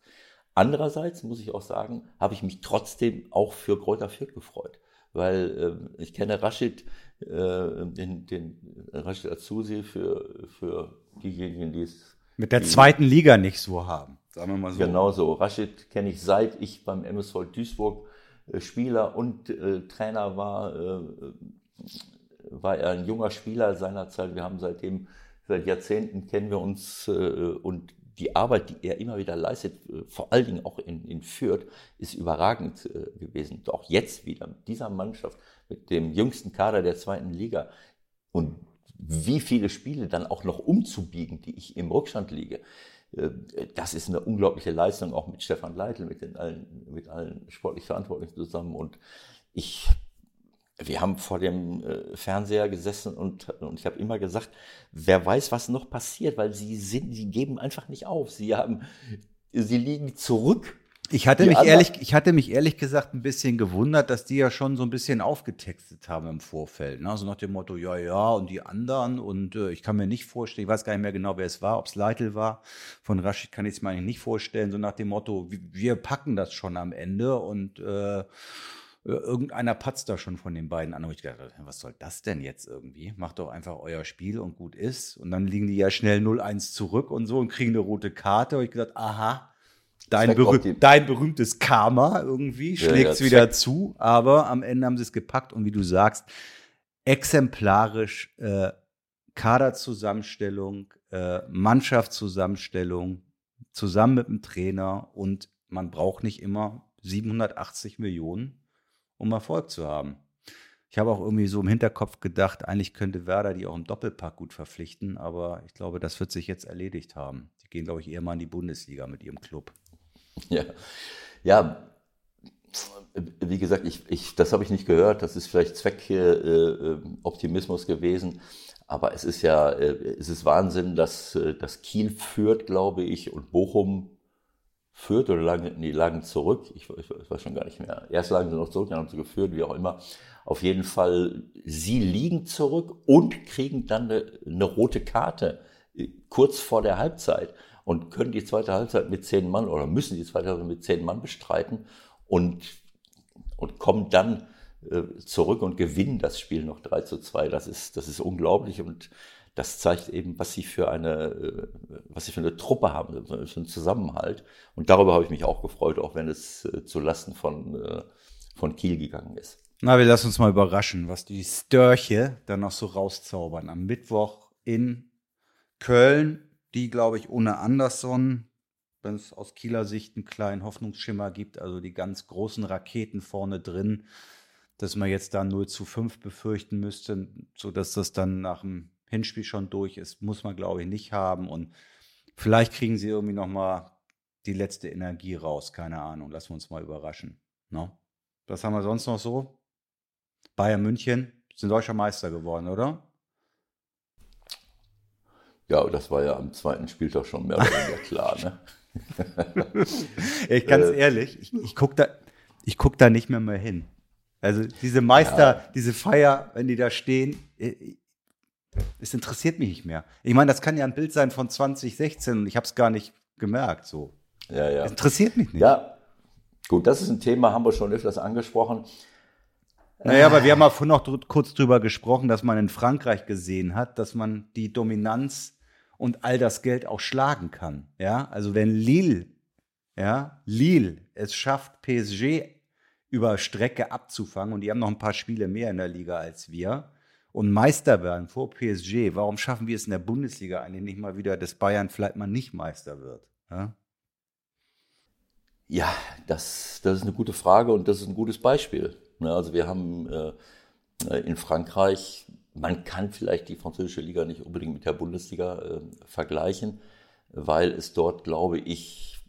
Andererseits muss ich auch sagen, habe ich mich trotzdem auch für Kräuter Fürth gefreut. Weil äh, ich kenne Rashid, äh, den, den Rashid Azusi für, für diejenigen, die es
mit der zweiten Liga nicht so haben, sagen wir mal so.
Genau so. Rashid kenne ich seit ich beim MSV Duisburg äh, Spieler und äh, Trainer war, äh, war er ein junger Spieler seinerzeit. Wir haben seitdem, seit Jahrzehnten kennen wir uns äh, und die Arbeit, die er immer wieder leistet, äh, vor allen Dingen auch in, in Fürth, ist überragend äh, gewesen. Auch jetzt wieder mit dieser Mannschaft, mit dem jüngsten Kader der zweiten Liga. Und wie viele Spiele dann auch noch umzubiegen, die ich im Rückstand liege. Äh, das ist eine unglaubliche Leistung, auch mit Stefan Leitl, mit, den allen, mit allen sportlich Verantwortlichen zusammen. Und ich, wir haben vor dem äh, Fernseher gesessen und, und ich habe immer gesagt, wer weiß, was noch passiert, weil sie sind, sie geben einfach nicht auf. Sie haben, sie liegen zurück
ich hatte mich ehrlich, ich hatte mich ehrlich gesagt ein bisschen gewundert, dass die ja schon so ein bisschen aufgetextet haben im Vorfeld. Ne? Also nach dem Motto, ja, ja, und die anderen. Und äh, ich kann mir nicht vorstellen, ich weiß gar nicht mehr genau, wer es war, ob es Leitl war. Von Rashid kann ich es mir eigentlich nicht vorstellen. So nach dem Motto, wir packen das schon am Ende und äh, irgendeiner patzt da schon von den beiden an. Und ich dachte, was soll das denn jetzt irgendwie? Macht doch einfach euer Spiel und gut ist. Und dann liegen die ja schnell 0-1 zurück und so und kriegen eine rote Karte. Und ich gedacht, aha, Dein, berüh dein, berühmtes Karma irgendwie schlägt es ja, wieder zu, aber am Ende haben sie es gepackt und wie du sagst, exemplarisch äh, Kaderzusammenstellung, äh, Mannschaftszusammenstellung, zusammen mit dem Trainer und man braucht nicht immer 780 Millionen, um Erfolg zu haben. Ich habe auch irgendwie so im Hinterkopf gedacht, eigentlich könnte Werder die auch im Doppelpack gut verpflichten, aber ich glaube, das wird sich jetzt erledigt haben. Die gehen, glaube ich, eher mal in die Bundesliga mit ihrem Club.
Ja, ja wie gesagt, ich, ich, das habe ich nicht gehört. Das ist vielleicht Zweckoptimismus äh, gewesen. Aber es ist ja, äh, es ist Wahnsinn, dass, äh, dass Kiel führt, glaube ich, und Bochum Fürth oder lagen, nee, lagen zurück. Ich, ich, ich, weiß schon gar nicht mehr. Erst lagen sie noch zurück, dann haben sie geführt, wie auch immer. Auf jeden Fall, sie liegen zurück und kriegen dann eine, eine rote Karte äh, kurz vor der Halbzeit und können die zweite Halbzeit mit zehn Mann oder müssen die zweite Halbzeit mit zehn Mann bestreiten und, und kommen dann äh, zurück und gewinnen das Spiel noch 3 zu 2. Das ist, das ist unglaublich und das zeigt eben, was sie für eine, äh, was sie für eine Truppe haben, für einen Zusammenhalt. Und darüber habe ich mich auch gefreut, auch wenn es äh, zu Lasten von, von Kiel gegangen ist.
Na, wir lassen uns mal überraschen, was die Störche dann noch so rauszaubern. Am Mittwoch in Köln, die, glaube ich, ohne Anderson, wenn es aus Kieler Sicht einen kleinen Hoffnungsschimmer gibt, also die ganz großen Raketen vorne drin, dass man jetzt da 0 zu 5 befürchten müsste, sodass das dann nach dem Hinspiel schon durch ist, muss man, glaube ich, nicht haben. Und vielleicht kriegen sie irgendwie noch mal die letzte Energie raus. Keine Ahnung. Lassen wir uns mal überraschen. No? Ne? Was haben wir sonst noch so? Bayern München sind deutscher Meister geworden, oder?
Ja, das war ja am zweiten Spieltag schon mehr oder weniger klar. Ne?
ich ganz äh, ehrlich, ich, ich gucke da, guck da nicht mehr mehr hin. Also diese Meister, ja. diese Feier, wenn die da stehen, äh, es interessiert mich nicht mehr. Ich meine, das kann ja ein Bild sein von 2016 und ich habe es gar nicht gemerkt. So.
Ja, ja.
Es interessiert mich nicht.
Ja, gut, das ist ein Thema, haben wir schon öfters angesprochen.
Naja, aber wir haben ja vorhin noch kurz drüber gesprochen, dass man in Frankreich gesehen hat, dass man die Dominanz und all das Geld auch schlagen kann. Ja, also wenn Lille, ja, Lille es schafft, PSG über Strecke abzufangen und die haben noch ein paar Spiele mehr in der Liga als wir und Meister werden vor PSG, warum schaffen wir es in der Bundesliga eigentlich nicht mal wieder, dass Bayern vielleicht mal nicht Meister wird? Ja,
ja das, das ist eine gute Frage und das ist ein gutes Beispiel. Ne, also wir haben äh, in Frankreich, man kann vielleicht die französische Liga nicht unbedingt mit der Bundesliga äh, vergleichen, weil es dort, glaube ich,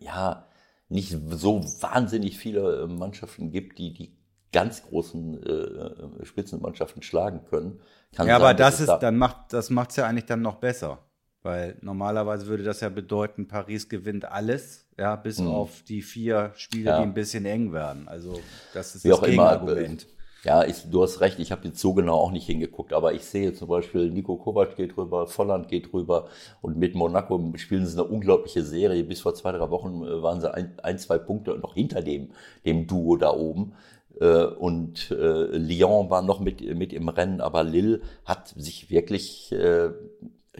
ja, nicht so wahnsinnig viele äh, Mannschaften gibt, die die ganz großen äh, äh, Spitzenmannschaften schlagen können.
Kann ja, sein, aber das ist, da dann macht, das macht es ja eigentlich dann noch besser. Weil normalerweise würde das ja bedeuten, Paris gewinnt alles, ja, bis hm. auf die vier Spiele, ja. die ein bisschen eng werden. Also das ist
Wie das Gegenargument. Immer, ja, ich, du hast recht, ich habe jetzt so genau auch nicht hingeguckt, aber ich sehe zum Beispiel, Nico Kovac geht rüber, Volland geht rüber und mit Monaco spielen sie eine unglaubliche Serie. Bis vor zwei, drei Wochen äh, waren sie ein, ein zwei Punkte noch hinter dem, dem Duo da oben. Äh, und äh, Lyon war noch mit, mit im Rennen, aber Lille hat sich wirklich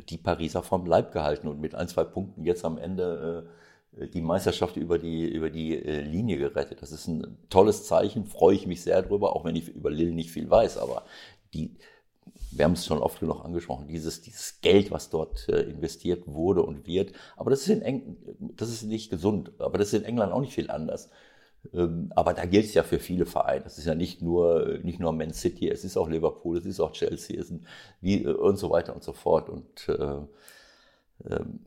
die Pariser vom Leib gehalten und mit ein, zwei Punkten jetzt am Ende die Meisterschaft über die, über die äh, Linie gerettet. Das ist ein tolles Zeichen, freue ich mich sehr drüber, auch wenn ich über Lille nicht viel weiß, aber die, wir haben es schon oft genug angesprochen, dieses, dieses Geld, was dort äh, investiert wurde und wird, aber das ist, in Eng das ist nicht gesund, aber das ist in England auch nicht viel anders. Ähm, aber da gilt es ja für viele Vereine. Es ist ja nicht nur, nicht nur Man City, es ist auch Liverpool, es ist auch Chelsea, es wie, und so weiter und so fort. Und äh, ähm,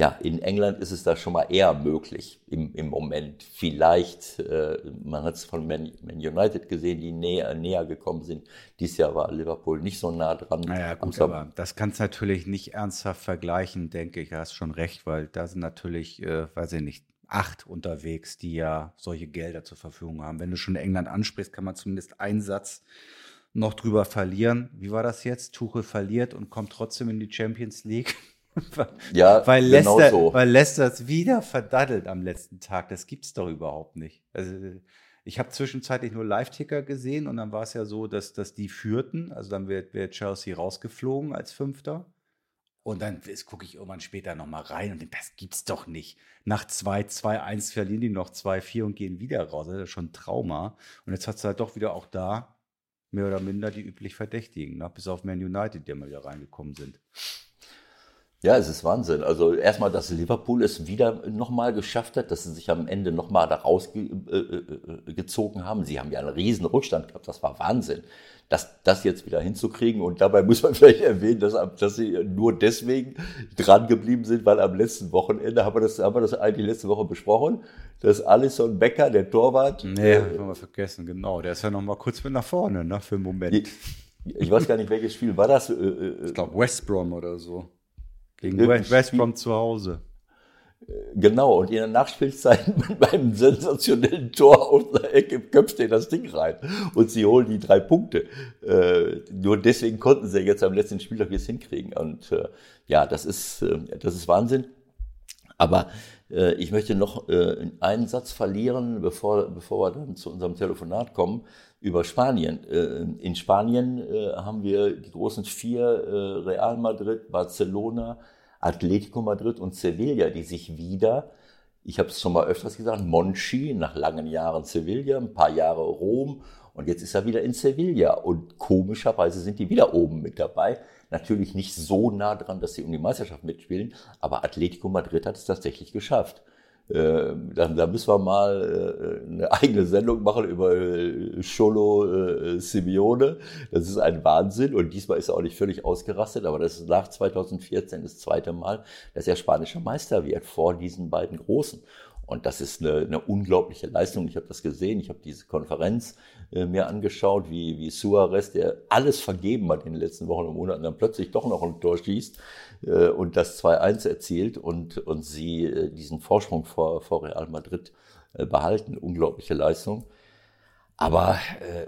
ja, in England ist es da schon mal eher möglich im, im Moment. Vielleicht, äh, man hat es von Man, Man, United gesehen, die näher, näher gekommen sind. Dies Jahr war Liverpool nicht so nah dran.
Naja, gut, aber das kannst du natürlich nicht ernsthaft vergleichen, denke ich. Du hast schon recht, weil da sind natürlich, äh, weiß ich nicht, acht unterwegs, die ja solche Gelder zur Verfügung haben. Wenn du schon England ansprichst, kann man zumindest einen Satz noch drüber verlieren. Wie war das jetzt? Tuchel verliert und kommt trotzdem in die Champions League.
ja,
weil genau Leicester, so. weil Leicester es wieder verdaddelt am letzten Tag. Das gibt's doch überhaupt nicht. Also ich habe zwischenzeitlich nur Live-Ticker gesehen und dann war es ja so, dass, dass die führten. Also dann wird, wird Chelsea rausgeflogen als Fünfter. Und dann gucke ich irgendwann später nochmal rein und denke, das gibt's doch nicht. Nach 2, 2, 1 verlieren die noch 2, 4 und gehen wieder raus. Das ist schon ein Trauma. Und jetzt hat es halt doch wieder auch da mehr oder minder die üblich Verdächtigen, ne? bis auf Man United, die mal wieder reingekommen sind.
Ja, es ist Wahnsinn. Also erstmal, dass Liverpool es wieder nochmal geschafft hat, dass sie sich am Ende nochmal da rausgezogen äh, äh, haben. Sie haben ja einen riesen Rückstand gehabt. Das war Wahnsinn. Das, das jetzt wieder hinzukriegen. Und dabei muss man vielleicht erwähnen, dass, dass sie nur deswegen dran geblieben sind, weil am letzten Wochenende, haben wir das, haben wir das eigentlich letzte Woche besprochen, dass Alisson Becker, der Torwart.
Nee, äh, haben wir vergessen, genau. Der ist ja nochmal kurz mit nach vorne, ne, für einen Moment.
Ich, ich weiß gar nicht, welches Spiel war das? Äh,
äh, ich glaube West Brom oder so. Gegen West, West Brom zu Hause.
Genau, und in der Nachspielzeit mit meinem sensationellen Tor aus der Ecke köpft er das Ding rein. Und sie holen die drei Punkte. Äh, nur deswegen konnten sie jetzt am letzten Spieltag jetzt hinkriegen. Und äh, ja, das ist, äh, das ist Wahnsinn. Aber äh, ich möchte noch äh, einen Satz verlieren, bevor, bevor wir dann zu unserem Telefonat kommen, über Spanien. Äh, in Spanien äh, haben wir die großen vier, äh, Real Madrid, Barcelona, Atletico Madrid und Sevilla, die sich wieder, ich habe es schon mal öfters gesagt, Monchi nach langen Jahren Sevilla, ein paar Jahre Rom und jetzt ist er wieder in Sevilla und komischerweise sind die wieder oben mit dabei. Natürlich nicht so nah dran, dass sie um die Meisterschaft mitspielen, aber Atletico Madrid hat es tatsächlich geschafft. Äh, da, da müssen wir mal äh, eine eigene Sendung machen über äh, Cholo äh, Simeone. Das ist ein Wahnsinn und diesmal ist er auch nicht völlig ausgerastet, aber das ist nach 2014 das zweite Mal, dass er spanischer Meister wird vor diesen beiden Großen. Und das ist eine, eine unglaubliche Leistung. Ich habe das gesehen, ich habe diese Konferenz äh, mir angeschaut, wie, wie Suarez, der alles vergeben hat in den letzten Wochen und Monaten, dann plötzlich doch noch ein Tor schießt und das 2-1 erzielt und, und sie äh, diesen Vorsprung vor, vor Real Madrid äh, behalten. Unglaubliche Leistung. Aber äh,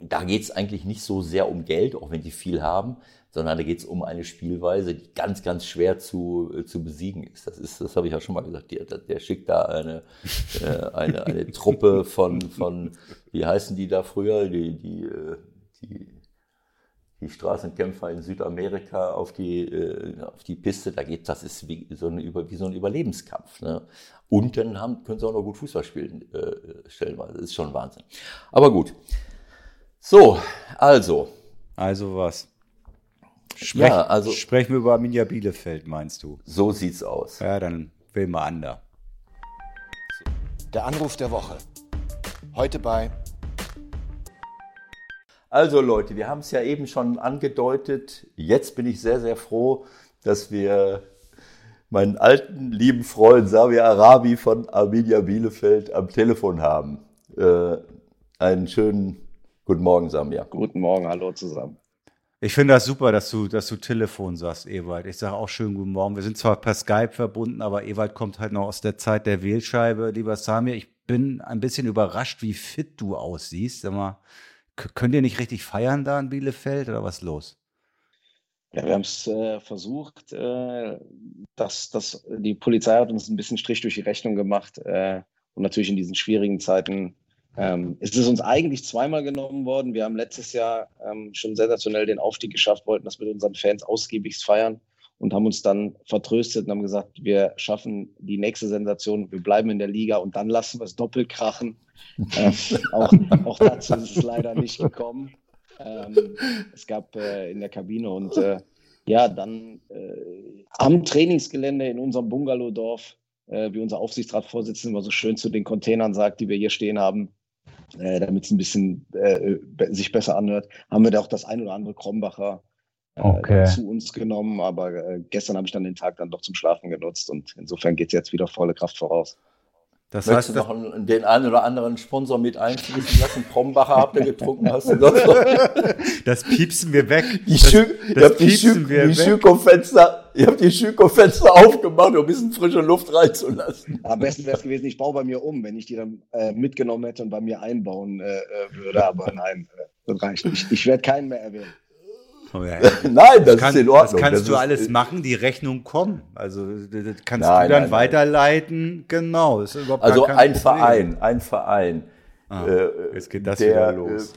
da geht es eigentlich nicht so sehr um Geld, auch wenn die viel haben, sondern da geht es um eine Spielweise, die ganz, ganz schwer zu, äh, zu besiegen ist. Das ist, das habe ich ja schon mal gesagt. Der, der schickt da eine, äh, eine, eine Truppe von, von, wie heißen die da früher, die, die, äh, die, die Straßenkämpfer in Südamerika auf die, äh, auf die Piste, da geht das ist wie so, eine, wie so ein Überlebenskampf. Ne? Und dann haben, können sie auch noch gut Fußball spielen, äh, stellenweise. Das ist schon Wahnsinn. Aber gut. So, also.
Also was? Sprech, ja, also sprechen wir über Arminia Bielefeld, meinst du?
So sieht's aus.
Ja, dann will mal ander.
Der Anruf der Woche. Heute bei.
Also Leute, wir haben es ja eben schon angedeutet. Jetzt bin ich sehr, sehr froh, dass wir meinen alten, lieben Freund Samir Arabi von Arminia Bielefeld am Telefon haben. Äh, einen schönen guten Morgen, Samir.
Guten Morgen, hallo zusammen.
Ich finde das super, dass du, dass du Telefon sagst, Ewald. Ich sage auch schönen guten Morgen. Wir sind zwar per Skype verbunden, aber Ewald kommt halt noch aus der Zeit der Wählscheibe. Lieber Samir, ich bin ein bisschen überrascht, wie fit du aussiehst. Sag mal, könnt ihr nicht richtig feiern da in Bielefeld oder was los?
Ja, wir haben es äh, versucht. Äh, dass, dass die Polizei hat uns ein bisschen Strich durch die Rechnung gemacht. Äh, und natürlich in diesen schwierigen Zeiten ähm, es ist uns eigentlich zweimal genommen worden. Wir haben letztes Jahr ähm, schon sensationell den Aufstieg geschafft, wollten das mit unseren Fans ausgiebigst feiern und haben uns dann vertröstet und haben gesagt, wir schaffen die nächste Sensation, wir bleiben in der Liga und dann lassen wir es doppelt krachen. äh, auch, auch, dazu ist es leider nicht gekommen. Ähm, es gab äh, in der Kabine und äh, ja, dann äh, am Trainingsgelände in unserem Bungalowdorf, äh, wie unser Aufsichtsratsvorsitzender immer so schön zu den Containern sagt, die wir hier stehen haben, äh, damit es ein bisschen sich besser anhört, haben wir da auch das ein oder andere Krombacher okay. zu uns genommen. Aber äh, gestern habe ich dann den Tag dann doch zum Schlafen genutzt und insofern geht es jetzt wieder volle Kraft voraus.
Das Möchtest heißt, du noch einen, den einen oder anderen Sponsor mit einfließen lassen? Krombacher habt ihr getrunken? Hast du das,
das piepsen wir weg.
Die das, Schü das ihr habt die, Schü die Schüko-Fenster, ihr habt die Schüko-Fenster aufgemacht, um ein bisschen frische Luft reinzulassen.
Am besten wäre es gewesen, ich baue bei mir um, wenn ich die dann äh, mitgenommen hätte und bei mir einbauen äh, äh würde. Aber nein, äh, das reicht nicht. Ich werde keinen mehr erwähnen.
nein, das, kann, ist in Ordnung.
Das kannst das du alles machen, die Rechnung kommt. Also das kannst nein, du dann nein, weiterleiten. Nein. Genau.
also ein Problem. Verein, ein Verein.
Ah, äh, jetzt geht das der, wieder los.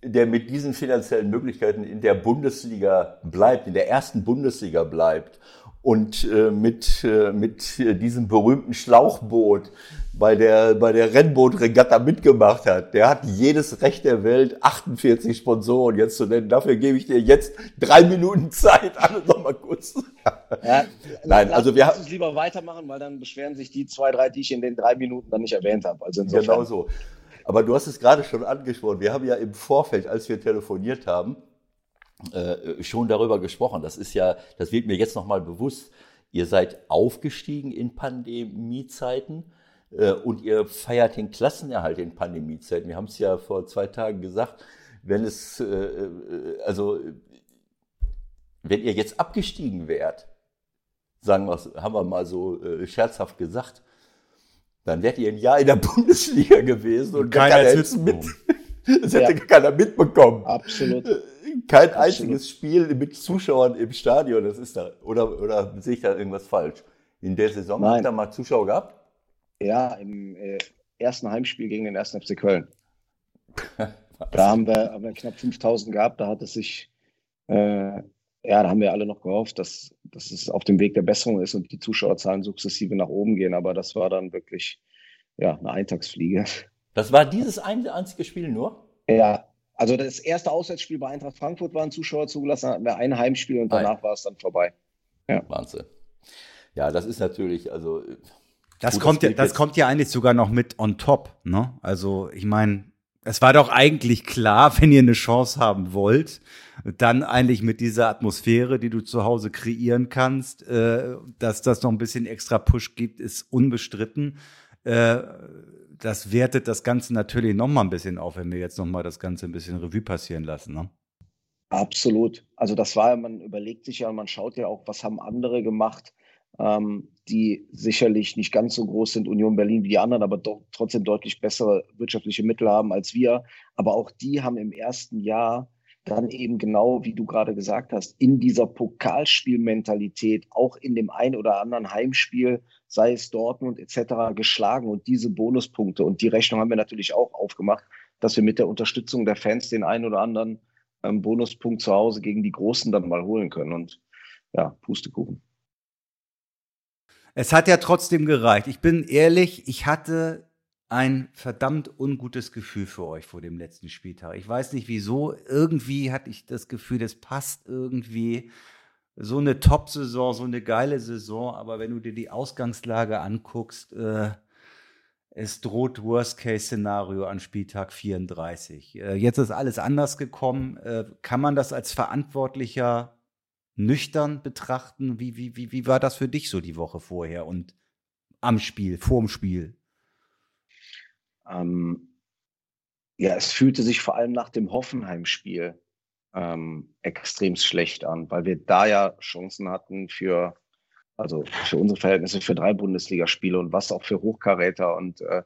Äh, der mit diesen finanziellen Möglichkeiten in der Bundesliga bleibt, in der ersten Bundesliga bleibt und äh, mit, äh, mit diesem berühmten Schlauchboot bei der, bei der Rennbootregatta mitgemacht hat, der hat jedes Recht der Welt, 48 Sponsoren jetzt zu nennen. Dafür gebe ich dir jetzt drei Minuten Zeit. Alle noch mal kurz.
Ja, Nein, lass, also wir haben uns lieber weitermachen, weil dann beschweren sich die zwei, drei, die ich in den drei Minuten dann nicht erwähnt habe. Also
insofern. Genau so. Aber du hast es gerade schon angesprochen. Wir haben ja im Vorfeld, als wir telefoniert haben, äh, schon darüber gesprochen. Das ist ja, das wird mir jetzt nochmal bewusst. Ihr seid aufgestiegen in Pandemiezeiten und ihr feiert den Klassenerhalt in Pandemiezeiten. Wir haben es ja vor zwei Tagen gesagt, wenn es, äh, äh, also, wenn ihr jetzt abgestiegen wärt, sagen wir, haben wir mal so äh, scherzhaft gesagt, dann wärt ihr ein Jahr in der Bundesliga gewesen und
Keiner hätte
mit. Das hätte keiner mitbekommen.
Absolut.
Kein einziges Spiel mit Zuschauern im Stadion, das ist da. Oder, oder sehe ich da irgendwas falsch? In der Saison
Nein.
habt ihr da mal Zuschauer gehabt?
Ja, im äh, ersten Heimspiel gegen den 1. FC Köln. Da haben wir, haben wir knapp 5000 gehabt. Da hat es sich, äh, ja, da haben wir alle noch gehofft, dass, dass es auf dem Weg der Besserung ist und die Zuschauerzahlen sukzessive nach oben gehen. Aber das war dann wirklich ja, eine Eintagsfliege.
Das war dieses eine einzige Spiel nur?
Ja, also das erste Auswärtsspiel bei Eintracht Frankfurt waren Zuschauer zugelassen, hatten wir ein Heimspiel und danach
Ein.
war es dann vorbei.
Wahnsinn. Ja, das ist natürlich, also.
Das
Gut,
kommt ja,
gilt
das kommt ja eigentlich sogar noch mit on top, ne? Also, ich meine, es war doch eigentlich klar, wenn ihr eine Chance haben wollt, dann eigentlich mit dieser Atmosphäre, die du zu Hause kreieren kannst, äh, dass das noch ein bisschen extra Push gibt, ist unbestritten. Äh, das wertet das Ganze natürlich noch mal ein bisschen auf, wenn wir jetzt noch mal das Ganze ein bisschen Revue passieren lassen, ne?
Absolut. Also das war, ja, man überlegt sich ja, man schaut ja auch, was haben andere gemacht, ähm, die sicherlich nicht ganz so groß sind, Union Berlin wie die anderen, aber doch trotzdem deutlich bessere wirtschaftliche Mittel haben als wir. Aber auch die haben im ersten Jahr dann eben genau, wie du gerade gesagt hast, in dieser Pokalspielmentalität, auch in dem ein oder anderen Heimspiel, sei es Dortmund etc., geschlagen und diese Bonuspunkte. Und die Rechnung haben wir natürlich auch aufgemacht, dass wir mit der Unterstützung der Fans den einen oder anderen ähm, Bonuspunkt zu Hause gegen die Großen dann mal holen können. Und ja, Pustekuchen.
Es hat ja trotzdem gereicht. Ich bin ehrlich, ich hatte ein verdammt ungutes Gefühl für euch vor dem letzten Spieltag. Ich weiß nicht wieso. Irgendwie hatte ich das Gefühl, das passt irgendwie. So eine Top-Saison, so eine geile Saison, aber wenn du dir die Ausgangslage anguckst, äh, es droht Worst-Case-Szenario an Spieltag 34. Äh, jetzt ist alles anders gekommen. Äh, kann man das als Verantwortlicher nüchtern betrachten? Wie, wie, wie, wie war das für dich so die Woche vorher und am Spiel, vorm Spiel?
Ähm, ja, es fühlte sich vor allem nach dem Hoffenheim-Spiel ähm, extrem schlecht an, weil wir da ja Chancen hatten für, also für unsere Verhältnisse für drei Bundesligaspiele und was auch für Hochkaräter. Und äh,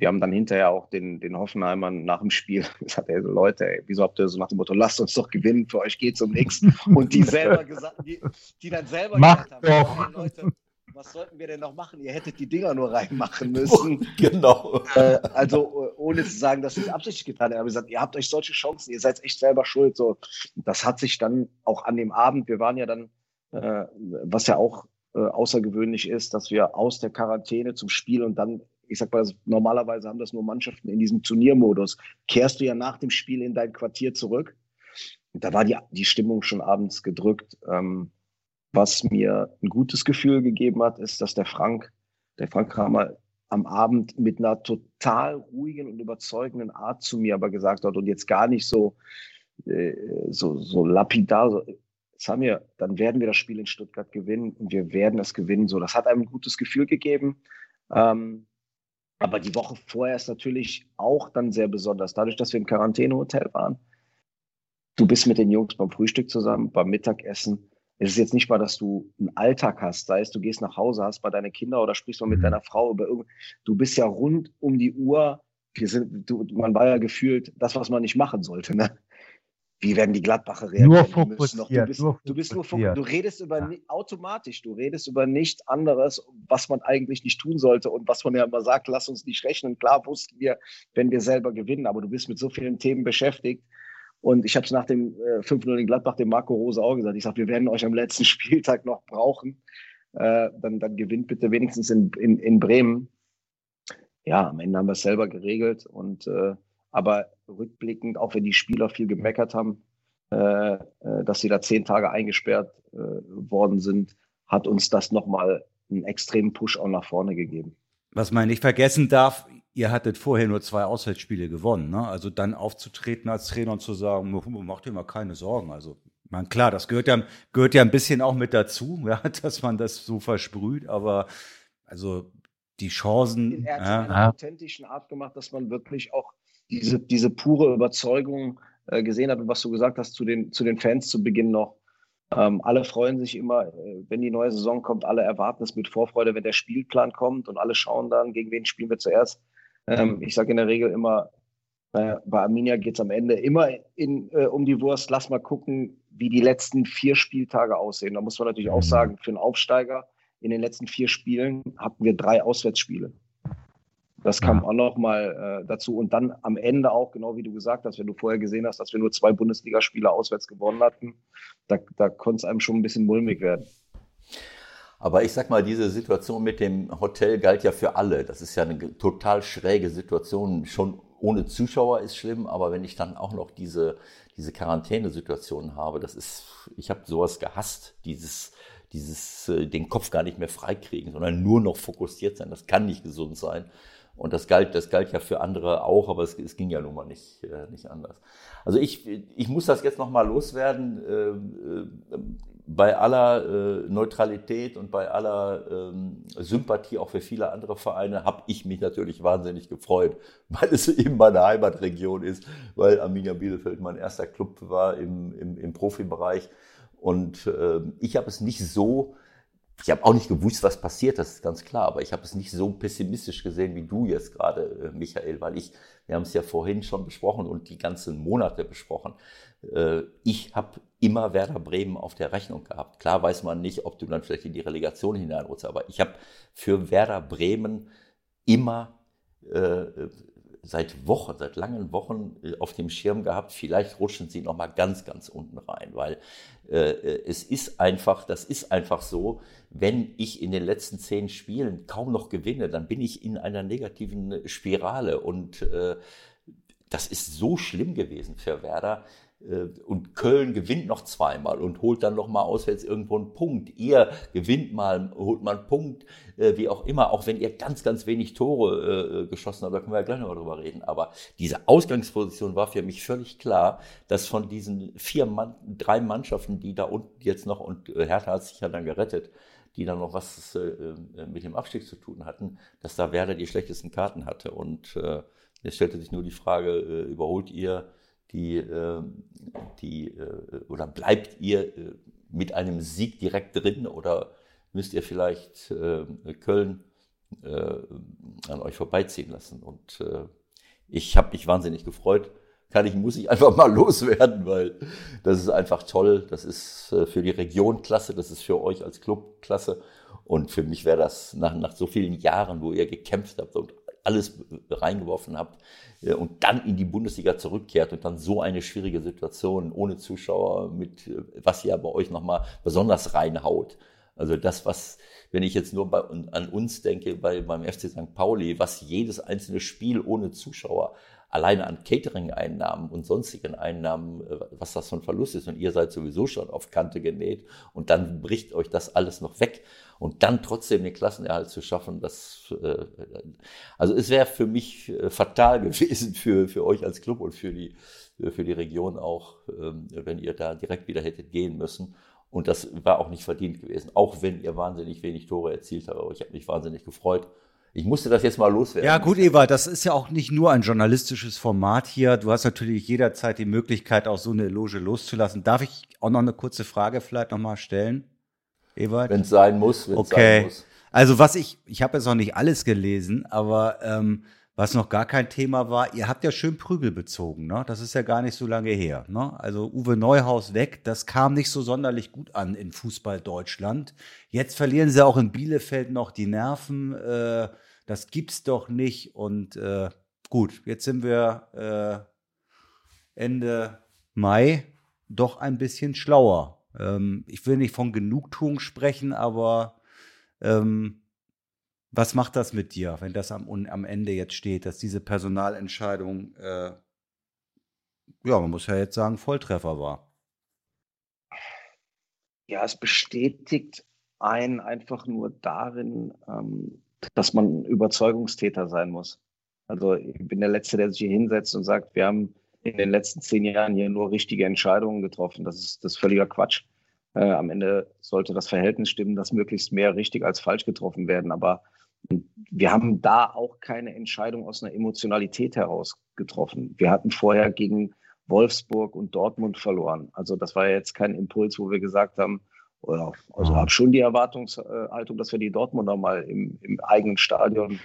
wir haben dann hinterher auch den, den Hoffenheimern nach dem Spiel gesagt, ey, Leute, ey, wieso habt ihr so nach dem Motto, lasst uns doch gewinnen, für euch geht's um nichts. Und die selber gesagt, die, die dann selber
Macht
gesagt haben,
doch.
hey, Leute, was sollten wir denn noch machen? Ihr hättet die Dinger nur reinmachen müssen.
genau.
Äh, also äh, ohne zu sagen, dass sie es absichtlich getan haben, gesagt, ihr habt euch solche Chancen, ihr seid echt selber schuld. So, das hat sich dann auch an dem Abend, wir waren ja dann, äh, was ja auch äh, außergewöhnlich ist, dass wir aus der Quarantäne zum Spiel und dann, ich sag mal, normalerweise haben das nur Mannschaften in diesem Turniermodus, kehrst du ja nach dem Spiel in dein Quartier zurück. Da war die, die Stimmung schon abends gedrückt. Ähm, was mir ein gutes Gefühl gegeben hat, ist, dass der Frank, der Frank Kramer am Abend mit einer total ruhigen und überzeugenden Art zu mir aber gesagt hat und jetzt gar nicht so, äh, so, so lapidar, so, Samir, dann werden wir das Spiel in Stuttgart gewinnen und wir werden es gewinnen. So, das hat einem ein gutes Gefühl gegeben. Ähm, aber die Woche vorher ist natürlich auch dann sehr besonders, dadurch, dass wir im Quarantänehotel waren. Du bist mit den Jungs beim Frühstück zusammen, beim Mittagessen. Es ist jetzt nicht mal, dass du einen Alltag hast, sei es du gehst nach Hause, hast bei deine Kinder oder sprichst mal mit
Mhm.
deiner Frau über irgend. Du bist ja rund um die Uhr. Wir sind, du, man war ja gefühlt das, was man nicht machen sollte. Ne? Wie werden die Gladbacher reagieren?
Nur
müssen noch-
fokussiert,
Du bist,
nur
du bist nur
fokussiert.
fokussiert. Du redest über
Ja.
automatisch. Du redest über nichts anderes, was man eigentlich nicht tun sollte und was man ja immer sagt. Lass uns nicht rechnen. Klar wussten wir, wenn wir selber gewinnen, aber du bist mit so vielen Themen beschäftigt. Und ich habe es nach dem äh, 5-0 in Gladbach dem Marco Rose auch gesagt. Ich sage, wir werden euch am letzten Spieltag noch brauchen. Äh, dann, dann gewinnt bitte wenigstens in, in, in Bremen. Ja, am Ende haben wir es selber geregelt. Und äh, aber rückblickend, auch wenn die Spieler viel gemeckert haben, äh, äh, dass sie da zehn Tage eingesperrt äh, worden sind, hat uns das nochmal einen extremen Push auch nach vorne gegeben.
Was man nicht vergessen darf, ihr hattet vorher nur zwei Auswärtsspiele gewonnen. Ne? Also dann aufzutreten als Trainer und zu sagen, macht dir mal keine Sorgen. Also, meine, klar, das gehört ja, gehört ja ein bisschen auch mit dazu, ja, dass man das so versprüht, aber also die Chancen.
Er hat es
Ja,
in einer authentischen Art gemacht, dass man wirklich auch diese, diese pure Überzeugung äh, gesehen hat und was du gesagt hast zu den, zu den Fans zu Beginn noch. Ähm, alle freuen sich immer, äh, wenn die neue Saison kommt. Alle erwarten es mit Vorfreude, wenn der Spielplan kommt und alle schauen dann, gegen wen spielen wir zuerst. Ähm, ich sage in der Regel immer, bei, bei Arminia geht es am Ende immer in, äh, um die Wurst. Lass mal gucken, wie die letzten vier Spieltage aussehen. Da muss man natürlich auch mhm. sagen, für einen Aufsteiger in den letzten vier Spielen hatten wir drei Auswärtsspiele. Das kam auch noch mal äh, dazu. Und dann am Ende auch, genau wie du gesagt hast, wenn du vorher gesehen hast, dass wir nur zwei Bundesligaspiele auswärts gewonnen hatten, da, da konnte es einem schon ein bisschen mulmig werden.
Aber ich sag mal, diese Situation mit dem Hotel galt ja für alle. Das ist ja eine total schräge Situation. Schon ohne Zuschauer ist schlimm, aber wenn ich dann auch noch diese, diese Quarantänesituation habe, das ist, ich habe sowas gehasst, dieses, dieses, äh, den Kopf gar nicht mehr freikriegen, sondern nur noch fokussiert sein. Das kann nicht gesund sein. Und das galt, das galt ja für andere auch, aber es, es ging ja nun mal nicht, äh, nicht anders. Also ich, ich muss das jetzt nochmal loswerden. Äh, äh, bei aller äh, Neutralität und bei aller ähm, Sympathie auch für viele andere Vereine habe ich mich natürlich wahnsinnig gefreut, weil es eben meine Heimatregion ist, weil Arminia Bielefeld mein erster Club war im, im, im Profibereich. Und äh, ich habe es nicht so ich habe auch nicht gewusst, was passiert, das ist ganz klar, aber ich habe es nicht so pessimistisch gesehen wie du jetzt gerade, äh, Michael, weil ich, wir haben es ja vorhin schon besprochen und die ganzen Monate besprochen. Äh, ich habe immer Werder Bremen auf der Rechnung gehabt. Klar weiß man nicht, ob du dann vielleicht in die Relegation hineinrutschst, aber ich habe für Werder Bremen immer äh, seit Wochen, seit langen Wochen äh, auf dem Schirm gehabt. Vielleicht rutschen sie noch mal ganz, ganz unten rein, weil äh, es ist einfach, das ist einfach so, wenn ich in den letzten zehn Spielen kaum noch gewinne, dann bin ich in einer negativen Spirale und äh, das ist so schlimm gewesen für Werder. Äh, und Köln gewinnt noch zweimal und holt dann noch mal auswärts irgendwo einen Punkt. Ihr gewinnt mal, holt mal einen Punkt, äh, wie auch immer, auch wenn ihr ganz, ganz wenig Tore äh, geschossen habt, da können wir ja gleich noch drüber reden. Aber diese Ausgangsposition war für mich völlig klar, dass von diesen vier Mann, drei Mannschaften, die da unten jetzt noch, und Hertha hat sich ja dann gerettet, die dann noch was mit dem Abstieg zu tun hatten, dass da Werder die schlechtesten Karten hatte. Und jetzt stellte sich nur die Frage, überholt ihr die, ähm, die äh, oder bleibt ihr äh, mit einem Sieg direkt drin oder müsst ihr vielleicht äh, Köln an euch vorbeiziehen lassen? Und ich habe mich wahnsinnig gefreut. Kann ich, muss ich einfach mal loswerden, weil das ist einfach toll. Das ist für die Region klasse, das ist für euch als Club klasse. Und für mich wäre das nach, nach so vielen Jahren, wo ihr gekämpft habt und alles reingeworfen habt äh, und dann in die Bundesliga zurückkehrt und dann so eine schwierige Situation ohne Zuschauer mit, äh, was ja bei euch nochmal besonders reinhaut. Also das, was, wenn ich jetzt nur bei, an uns denke, bei, beim FC St. Pauli, was jedes einzelne Spiel ohne Zuschauer alleine an Catering-Einnahmen und sonstigen Einnahmen, äh, was das für ein Verlust ist. Und ihr seid sowieso schon auf Kante genäht und dann bricht euch das alles noch weg. Und dann trotzdem den Klassenerhalt zu schaffen, das, äh, also es wäre für mich äh, fatal gewesen für, für euch als Club und für die, für die Region auch, ähm, wenn ihr da direkt wieder hättet gehen müssen. Und das war auch nicht verdient gewesen, auch wenn ihr wahnsinnig wenig Tore erzielt habt. Aber ich habe mich wahnsinnig gefreut ich musste das jetzt mal loswerden.
Ja, gut, Eva, das ist ja auch nicht nur ein journalistisches Format hier. Du hast natürlich jederzeit die Möglichkeit, auch so eine Eloge loszulassen. Darf ich auch noch eine kurze Frage vielleicht nochmal stellen,
Ewald? Wenn es sein muss, wenn
es okay. sein muss. Also was ich, ich habe jetzt noch nicht alles gelesen, aber ähm, was noch gar kein Thema war, ihr habt ja schön Prügel bezogen, ne? Das ist ja gar nicht so lange her. Ne? Also Uwe Neuhaus weg, das kam nicht so sonderlich gut an in Fußball Deutschland. Jetzt verlieren sie auch in Bielefeld noch die Nerven. Äh, das gibt's doch nicht. Und äh, gut, jetzt sind wir äh, Ende Mai doch ein bisschen schlauer. Ähm, ich will nicht von Genugtuung sprechen, aber ähm, was macht das mit dir, wenn das am, am Ende jetzt steht, dass diese Personalentscheidung, äh, ja, man muss ja jetzt sagen, Volltreffer war?
Ja, es bestätigt einen einfach nur darin, ähm, dass man Überzeugungstäter sein muss. Also ich bin der Letzte, der sich hier hinsetzt und sagt, wir haben in den letzten zehn Jahren hier nur richtige Entscheidungen getroffen. Das ist das ist völliger Quatsch. Äh, am Ende sollte das Verhältnis stimmen, dass möglichst mehr richtig als falsch getroffen werden. Aber wir haben da auch keine Entscheidung aus einer Emotionalität heraus getroffen. Wir hatten vorher gegen Wolfsburg und Dortmund verloren. Also das war jetzt kein Impuls, wo wir gesagt haben, oder, also habe schon die Erwartungshaltung, dass wir die Dortmunder mal im, im eigenen Stadion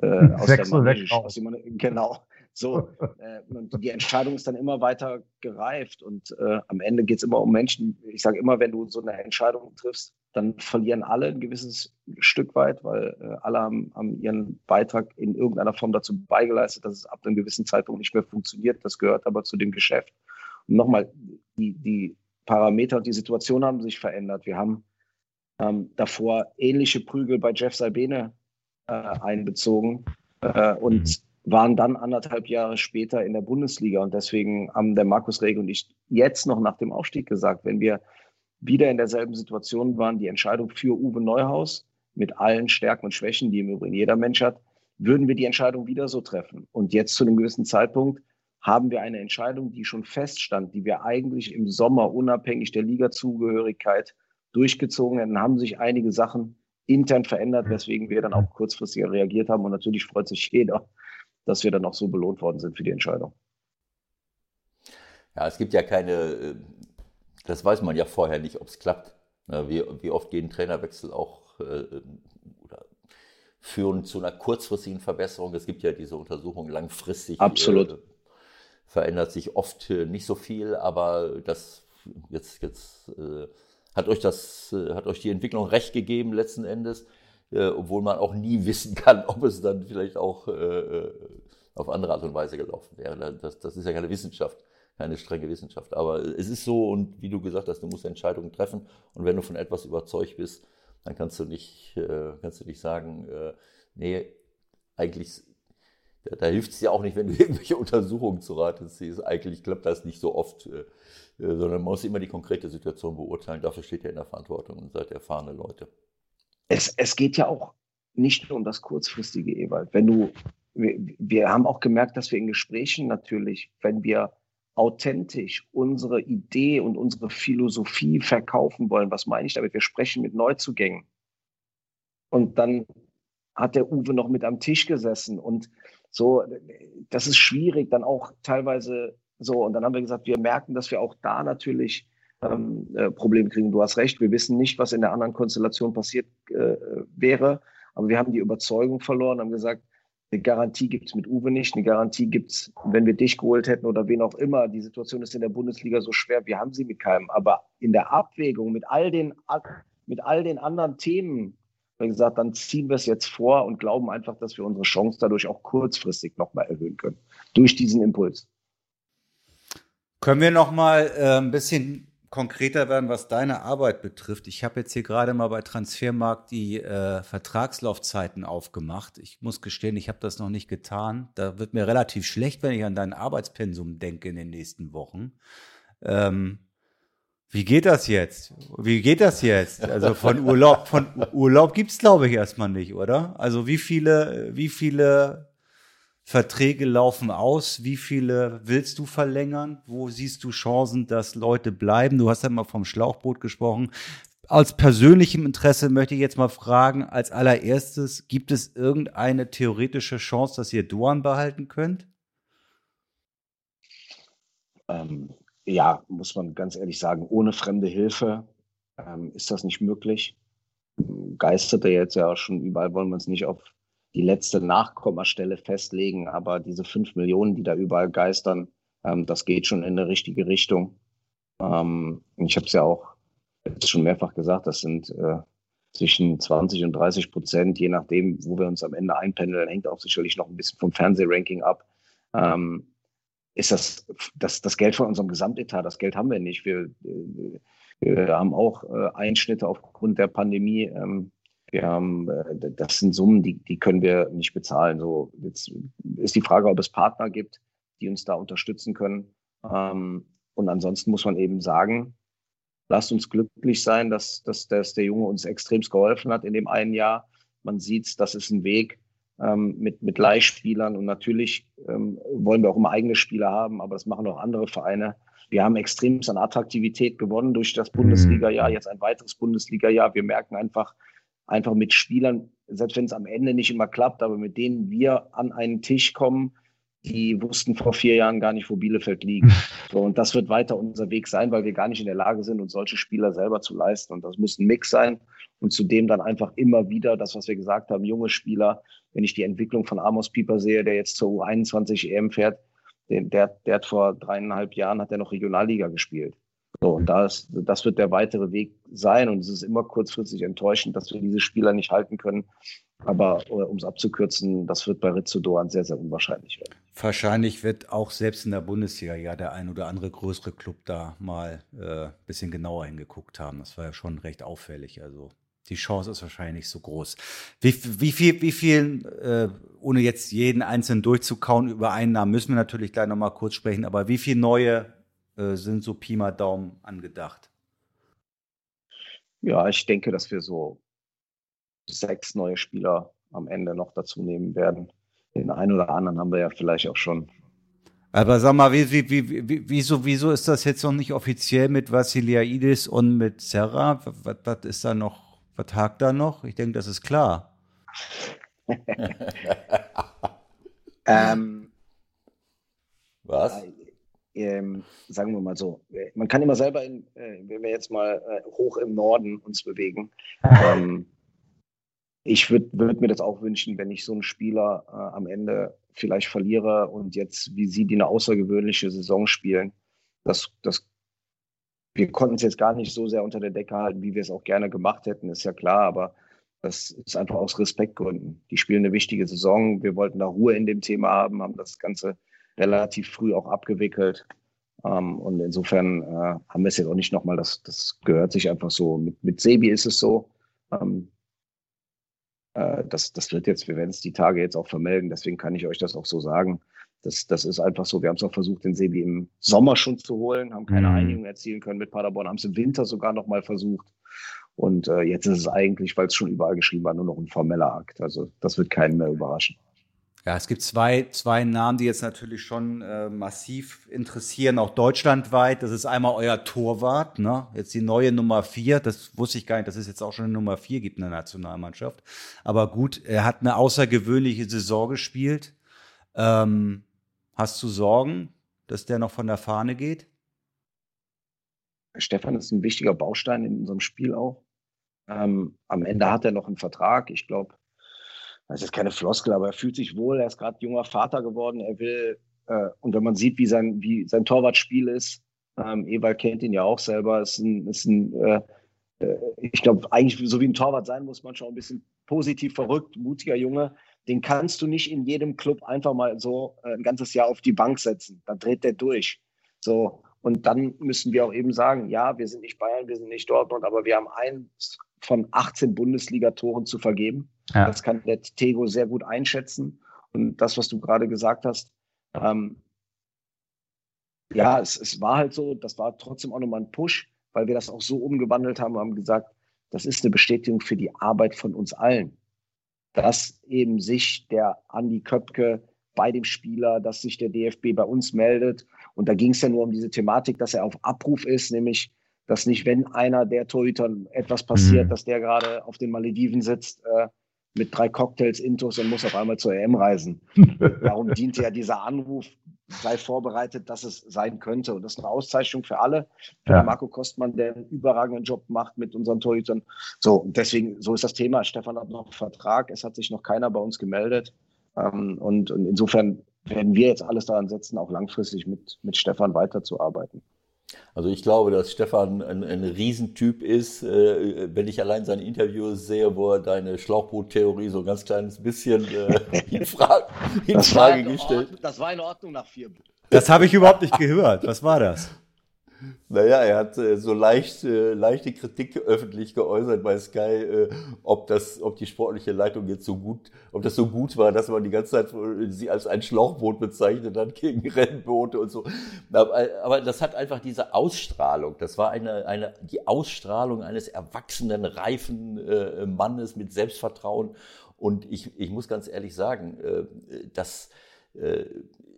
äh, aus der Manege, aus dem, genau. So, äh, und die Entscheidung ist dann immer weiter gereift und äh, am Ende geht es immer um Menschen. Ich sage immer, wenn du so eine Entscheidung triffst, dann verlieren alle ein gewisses Stück weit, weil äh, alle haben, haben, ihren Beitrag in irgendeiner Form dazu beigeleistet, dass es ab einem gewissen Zeitpunkt nicht mehr funktioniert. Das gehört aber zu dem Geschäft. Und nochmal, die, die Parameter und die Situation haben sich verändert. Wir haben ähm, davor ähnliche Prügel bei Jeff Salbene äh, einbezogen äh, und mhm. waren dann anderthalb Jahre später in der Bundesliga. Und deswegen haben der Markus Rege und ich jetzt noch nach dem Aufstieg gesagt, wenn wir wieder in derselben Situation waren, die Entscheidung für Uwe Neuhaus mit allen Stärken und Schwächen, die im Übrigen jeder Mensch hat, würden wir die Entscheidung wieder so treffen. Und jetzt zu einem gewissen Zeitpunkt haben wir eine Entscheidung, die schon feststand, die wir eigentlich im Sommer unabhängig der Ligazugehörigkeit durchgezogen hätten, haben sich einige Sachen intern verändert, weswegen wir dann auch kurzfristiger reagiert haben. Und natürlich freut sich jeder, dass wir dann auch so belohnt worden sind für die Entscheidung.
Ja, es gibt ja keine, äh, das weiß man ja vorher nicht, ob es klappt. Wie, wie oft gehen Trainerwechsel auch äh, oder führen zu einer kurzfristigen Verbesserung? Es gibt ja diese Untersuchung langfristig.
Absolut. Äh,
verändert sich oft äh, nicht so viel, aber das jetzt, jetzt äh, hat euch das, äh, hat euch die Entwicklung recht gegeben letzten Endes, äh, obwohl man auch nie wissen kann, ob es dann vielleicht auch äh, äh, auf andere Art und Weise gelaufen wäre. Das, das ist ja keine Wissenschaft, keine strenge Wissenschaft. Aber es ist so und wie du gesagt hast, du musst Entscheidungen treffen und wenn du von etwas überzeugt bist, dann kannst du nicht, kannst du nicht sagen, nee, eigentlich da, hilft es ja auch nicht, wenn du irgendwelche Untersuchungen zu Rate ziehst. Eigentlich klappt das nicht so oft, äh, äh, sondern man muss immer die konkrete Situation beurteilen. Dafür steht ihr in der Verantwortung und seid erfahrene Leute.
Es, es geht ja auch nicht nur um das kurzfristige, Ewald. Wenn du, wir, wir haben auch gemerkt, dass wir in Gesprächen natürlich, wenn wir authentisch unsere Idee und unsere Philosophie verkaufen wollen, was meine ich damit? Wir sprechen mit Neuzugängen. Und dann hat der Uwe noch mit am Tisch gesessen und so, das ist schwierig, dann auch teilweise so. Und dann haben wir gesagt, wir merken, dass wir auch da natürlich ähm, äh, Probleme kriegen. Du hast recht, wir wissen nicht, was in der anderen Konstellation passiert äh, wäre. Aber wir haben die Überzeugung verloren, haben gesagt, eine Garantie gibt es mit Uwe nicht, eine Garantie gibt es, wenn wir dich geholt hätten oder wen auch immer. Die Situation ist in der Bundesliga so schwer, wir haben sie mit keinem. Aber in der Abwägung mit all den, mit all den anderen Themen, wie gesagt, dann ziehen wir es jetzt vor und glauben einfach, dass wir unsere Chance dadurch auch kurzfristig nochmal erhöhen können. Durch diesen Impuls.
Können wir nochmal äh, ein bisschen konkreter werden, was deine Arbeit betrifft? Ich habe jetzt hier gerade mal bei Transfermarkt die äh, Vertragslaufzeiten aufgemacht. Ich muss gestehen, ich habe das noch nicht getan. Da wird mir relativ schlecht, wenn ich an dein Arbeitspensum denke in den nächsten Wochen. Ähm, wie geht das jetzt? Wie geht das jetzt? Also von Urlaub, von Urlaub gibt's glaube ich erstmal nicht, oder? Also wie viele, wie viele Verträge laufen aus? Wie viele willst du verlängern? Wo siehst du Chancen, dass Leute bleiben? Du hast ja mal vom Schlauchboot gesprochen. Aus persönlichem Interesse möchte ich jetzt mal fragen, als allererstes, gibt es irgendeine theoretische Chance, dass ihr Duan behalten könnt?
Ähm, ja, muss man ganz ehrlich sagen, ohne fremde Hilfe ähm, ist das nicht möglich. Geistert er jetzt ja schon überall, wollen wir uns nicht auf die letzte Nachkommastelle festlegen, aber diese fünf Millionen, die da überall geistern, ähm, das geht schon in eine richtige Richtung. Ähm, ich habe es ja auch jetzt schon mehrfach gesagt, das sind äh, zwischen 20 und 30 Prozent, je nachdem, wo wir uns am Ende einpendeln, hängt auch sicherlich noch ein bisschen vom Fernsehranking ab. Ähm, ist das, das das Geld von unserem Gesamtetat. Das Geld haben wir nicht. Wir, wir haben auch äh, Einschnitte aufgrund der Pandemie. Ähm, wir haben, äh, das sind Summen, die, die können wir nicht bezahlen. So, jetzt ist die Frage, ob es Partner gibt, die uns da unterstützen können. Ähm, und ansonsten muss man eben sagen, lasst uns glücklich sein, dass, dass, dass der Junge uns extremst geholfen hat in dem einen Jahr. Man sieht, das ist ein Weg, ähm, mit, mit Leihspielern. Und natürlich ähm, wollen wir auch immer eigene Spieler haben, aber das machen auch andere Vereine. Wir haben extrem an Attraktivität gewonnen durch das Bundesliga-Jahr, mhm. jetzt ein weiteres Bundesliga-Jahr. Wir merken einfach, einfach mit Spielern, selbst wenn es am Ende nicht immer klappt, aber mit denen wir an einen Tisch kommen, die wussten vor vier Jahren gar nicht, wo Bielefeld liegt. So, und das wird weiter unser Weg sein, weil wir gar nicht in der Lage sind, uns solche Spieler selber zu leisten. Und das muss ein Mix sein. Und zudem dann einfach immer wieder das, was wir gesagt haben, junge Spieler. Wenn ich die Entwicklung von Amos Pieper sehe, der jetzt zur U21 EM fährt, der, der, der hat vor dreieinhalb Jahren hat er noch Regionalliga gespielt. So, und das, das wird der weitere Weg sein. Und es ist immer kurzfristig enttäuschend, dass wir diese Spieler nicht halten können. Aber äh, um es abzukürzen, das wird bei Rizzo Doan sehr, sehr unwahrscheinlich werden.
Wahrscheinlich wird auch selbst in der Bundesliga ja der ein oder andere größere Club da mal ein äh, bisschen genauer hingeguckt haben. Das war ja schon recht auffällig. Also die Chance ist wahrscheinlich nicht so groß. Wie, wie viel, wie viel, äh, ohne jetzt jeden einzelnen durchzukauen, über einen Namen müssen wir natürlich gleich nochmal kurz sprechen, aber wie viele neue äh, sind so Pi mal Daumen angedacht?
Ja, ich denke, dass wir so sechs neue Spieler am Ende noch dazu nehmen werden. Den einen oder anderen haben wir ja vielleicht auch schon.
Aber sag mal, wie, wie, wie, wieso, wieso ist das jetzt noch nicht offiziell mit Vassiliaidis und mit Serra? Was, was ist da noch, was hakt da noch? Ich denke, das ist klar.
ähm, was? Äh, ähm, sagen wir mal so, man kann immer selber, in, äh, wenn wir jetzt mal äh, hoch im Norden uns bewegen, ähm, ich würde würd mir das auch wünschen, wenn ich so einen Spieler äh, am Ende vielleicht verliere und jetzt, wie sie die eine außergewöhnliche Saison spielen, das, das, wir konnten es jetzt gar nicht so sehr unter der Decke halten, wie wir es auch gerne gemacht hätten, ist ja klar, aber das ist einfach aus Respektgründen. Die spielen eine wichtige Saison. Wir wollten da Ruhe in dem Thema haben, haben das Ganze relativ früh auch abgewickelt. Ähm, und insofern äh, haben wir es jetzt auch nicht nochmal, das, das gehört sich einfach so. Mit, mit Sebi ist es so. Ähm, äh, das, das wird jetzt, wir werden es die Tage jetzt auch vermelden, deswegen kann ich euch das auch so sagen. Das, das ist einfach so. Wir haben es auch versucht, den Sebi im Sommer schon zu holen, haben keine mhm. Einigung erzielen können mit Paderborn, haben es im Winter sogar nochmal versucht. Und äh, jetzt ist es eigentlich, weil es schon überall geschrieben war, nur noch ein formeller Akt. Also das wird keinen mehr überraschen.
Ja, es gibt zwei, zwei Namen, die jetzt natürlich schon äh, massiv interessieren, auch deutschlandweit. Das ist einmal euer Torwart, ne? Jetzt die neue Nummer vier. Das wusste ich gar nicht, dass es jetzt auch schon eine Nummer vier gibt in der Nationalmannschaft. Aber gut, er hat eine außergewöhnliche Saison gespielt. Ähm, hast du Sorgen, dass der noch von der Fahne geht?
Stefan ist ein wichtiger Baustein in unserem Spiel auch. Ähm, am Ende hat er noch einen Vertrag. Ich glaube, das ist keine Floskel, aber er fühlt sich wohl, er ist gerade junger Vater geworden, er will, äh, und wenn man sieht, wie sein, wie sein Torwartspiel ist, ähm, Ewald kennt ihn ja auch selber, ist ein, ist ein äh, äh, ich glaube, eigentlich so wie ein Torwart sein muss, man schon ein bisschen positiv verrückt, mutiger Junge. Den kannst du nicht in jedem Club einfach mal so äh, ein ganzes Jahr auf die Bank setzen. Dann dreht der durch. So. Und dann müssen wir auch eben sagen, ja, wir sind nicht Bayern, wir sind nicht Dortmund, aber wir haben eins von 18 Bundesligatoren zu vergeben. Ja. Das kann der Tego sehr gut einschätzen. Und das, was du gerade gesagt hast, ähm, ja, es, es war halt so, das war trotzdem auch nochmal ein Push, weil wir das auch so umgewandelt haben, haben gesagt, das ist eine Bestätigung für die Arbeit von uns allen. Dass eben sich der Andi Köpke bei dem Spieler, dass sich der DFB bei uns meldet. Und da ging es ja nur um diese Thematik, dass er auf Abruf ist, nämlich dass nicht, wenn einer der Torhütern etwas passiert, mhm. dass der gerade auf den Malediven sitzt äh, mit drei Cocktails intus und muss auf einmal zur EM reisen. Darum diente ja dieser Anruf, sei vorbereitet, dass es sein könnte. Und das ist eine Auszeichnung für alle. Für ja. Marco Kostmann, der einen überragenden Job macht mit unseren Torhütern. So, und deswegen, so ist das Thema. Stefan hat noch einen Vertrag. Es hat sich noch keiner bei uns gemeldet. Ähm, und, und insofern werden wir jetzt alles daran setzen, auch langfristig mit, mit Stefan weiterzuarbeiten.
Also ich glaube, dass Stefan ein, ein Riesentyp ist. Äh, wenn ich allein seine Interviews sehe, wo er deine Schlauchboot-Theorie so ein ganz kleines bisschen äh, in Frage, in Frage gestellt.
Das war in Ordnung nach vier.
Das habe ich überhaupt nicht gehört. Was war das?
Naja, er hat äh, so leicht, äh, leichte Kritik öffentlich geäußert bei Sky, äh, ob das, ob die sportliche Leitung jetzt so gut, ob das so gut war, dass man die ganze Zeit äh, sie als ein Schlauchboot bezeichnet hat gegen Rennboote und so. Aber, aber das hat einfach diese Ausstrahlung. Das war eine, eine, die Ausstrahlung eines erwachsenen, reifen äh, Mannes mit Selbstvertrauen. Und ich, ich muss ganz ehrlich sagen, äh, dass äh,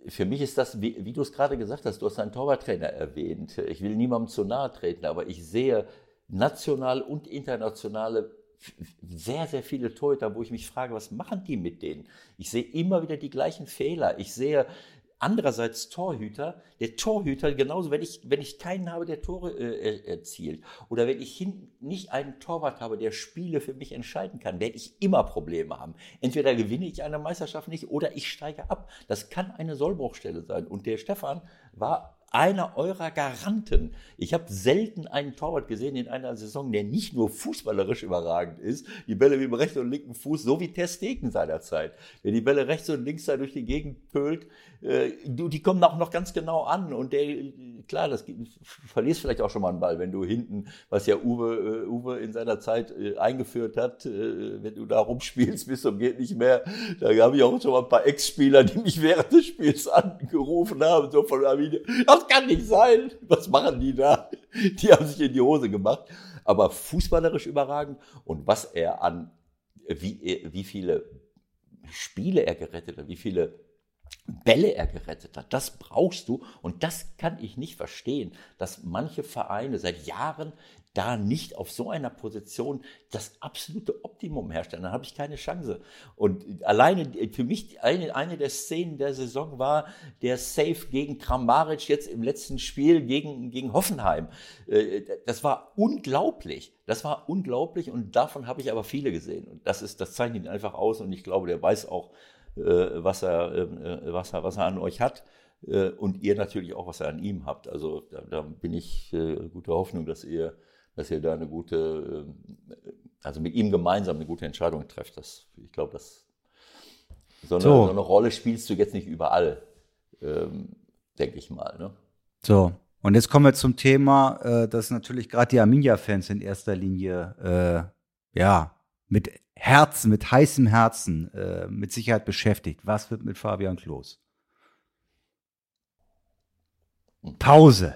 für mich ist das, wie, wie du es gerade gesagt hast, du hast einen Torwarttrainer erwähnt. Ich will niemandem zu nahe treten, aber ich sehe national und internationale sehr, sehr viele Torhüter, wo ich mich frage, was machen die mit denen? Ich sehe immer wieder die gleichen Fehler. Ich sehe andererseits Torhüter, der Torhüter, genauso, wenn ich, wenn ich keinen habe, der Tore äh, erzielt, oder wenn ich hinten nicht einen Torwart habe, der Spiele für mich entscheiden kann, werde ich immer Probleme haben. Entweder gewinne ich eine Meisterschaft nicht oder ich steige ab. Das kann eine Sollbruchstelle sein. Und der Stefan war einer eurer Garanten. Ich habe selten einen Torwart gesehen in einer Saison, der nicht nur fußballerisch überragend ist, die Bälle mit dem rechten und linken Fuß, so wie Testegen seinerzeit. Der die Bälle rechts und links da durch die Gegend pölt, äh, die kommen auch noch ganz genau an. Und der, klar, das verlierst vielleicht auch schon mal einen Ball, wenn du hinten, was ja Uwe, äh, Uwe in seiner Zeit äh, eingeführt hat, wenn du da rumspielst bis zum geht nicht mehr. Da habe ich auch schon mal ein paar Ex-Spieler, die mich während des Spiels angerufen haben, so von Arminia. Kann nicht sein. Was machen die da? Die haben sich in die Hose gemacht. Aber fußballerisch überragend und was er an, wie, wie viele Spiele er gerettet hat, wie viele Bälle er gerettet hat. Das brauchst du und das kann ich nicht verstehen, dass manche Vereine seit Jahren da nicht auf so einer Position das absolute Optimum herstellen. Dann habe ich keine Chance. Und alleine für mich eine, eine der Szenen der Saison war der Save gegen Kramaric jetzt im letzten Spiel gegen, gegen Hoffenheim. Äh, das war unglaublich. Das war unglaublich und davon habe ich aber viele gesehen. Und das ist, das zeichnet ihn einfach aus und ich glaube, der weiß auch, äh, was er, äh, was, er, was er an euch hat äh, und ihr natürlich auch, was ihr an ihm habt. Also da, da bin ich guter Hoffnung, dass ihr, dass ihr da eine gute, also mit ihm gemeinsam eine gute Entscheidung trefft. Das, ich glaube, dass so eine, so. so eine, Rolle spielst du jetzt nicht überall, ähm, denke ich mal. Ne?
So, und jetzt kommen wir zum Thema, äh, dass natürlich gerade die Arminia-Fans in erster Linie äh, ja mit Herzen, mit heißem Herzen äh, mit Sicherheit beschäftigt. Was wird mit Fabian Klos? Pause.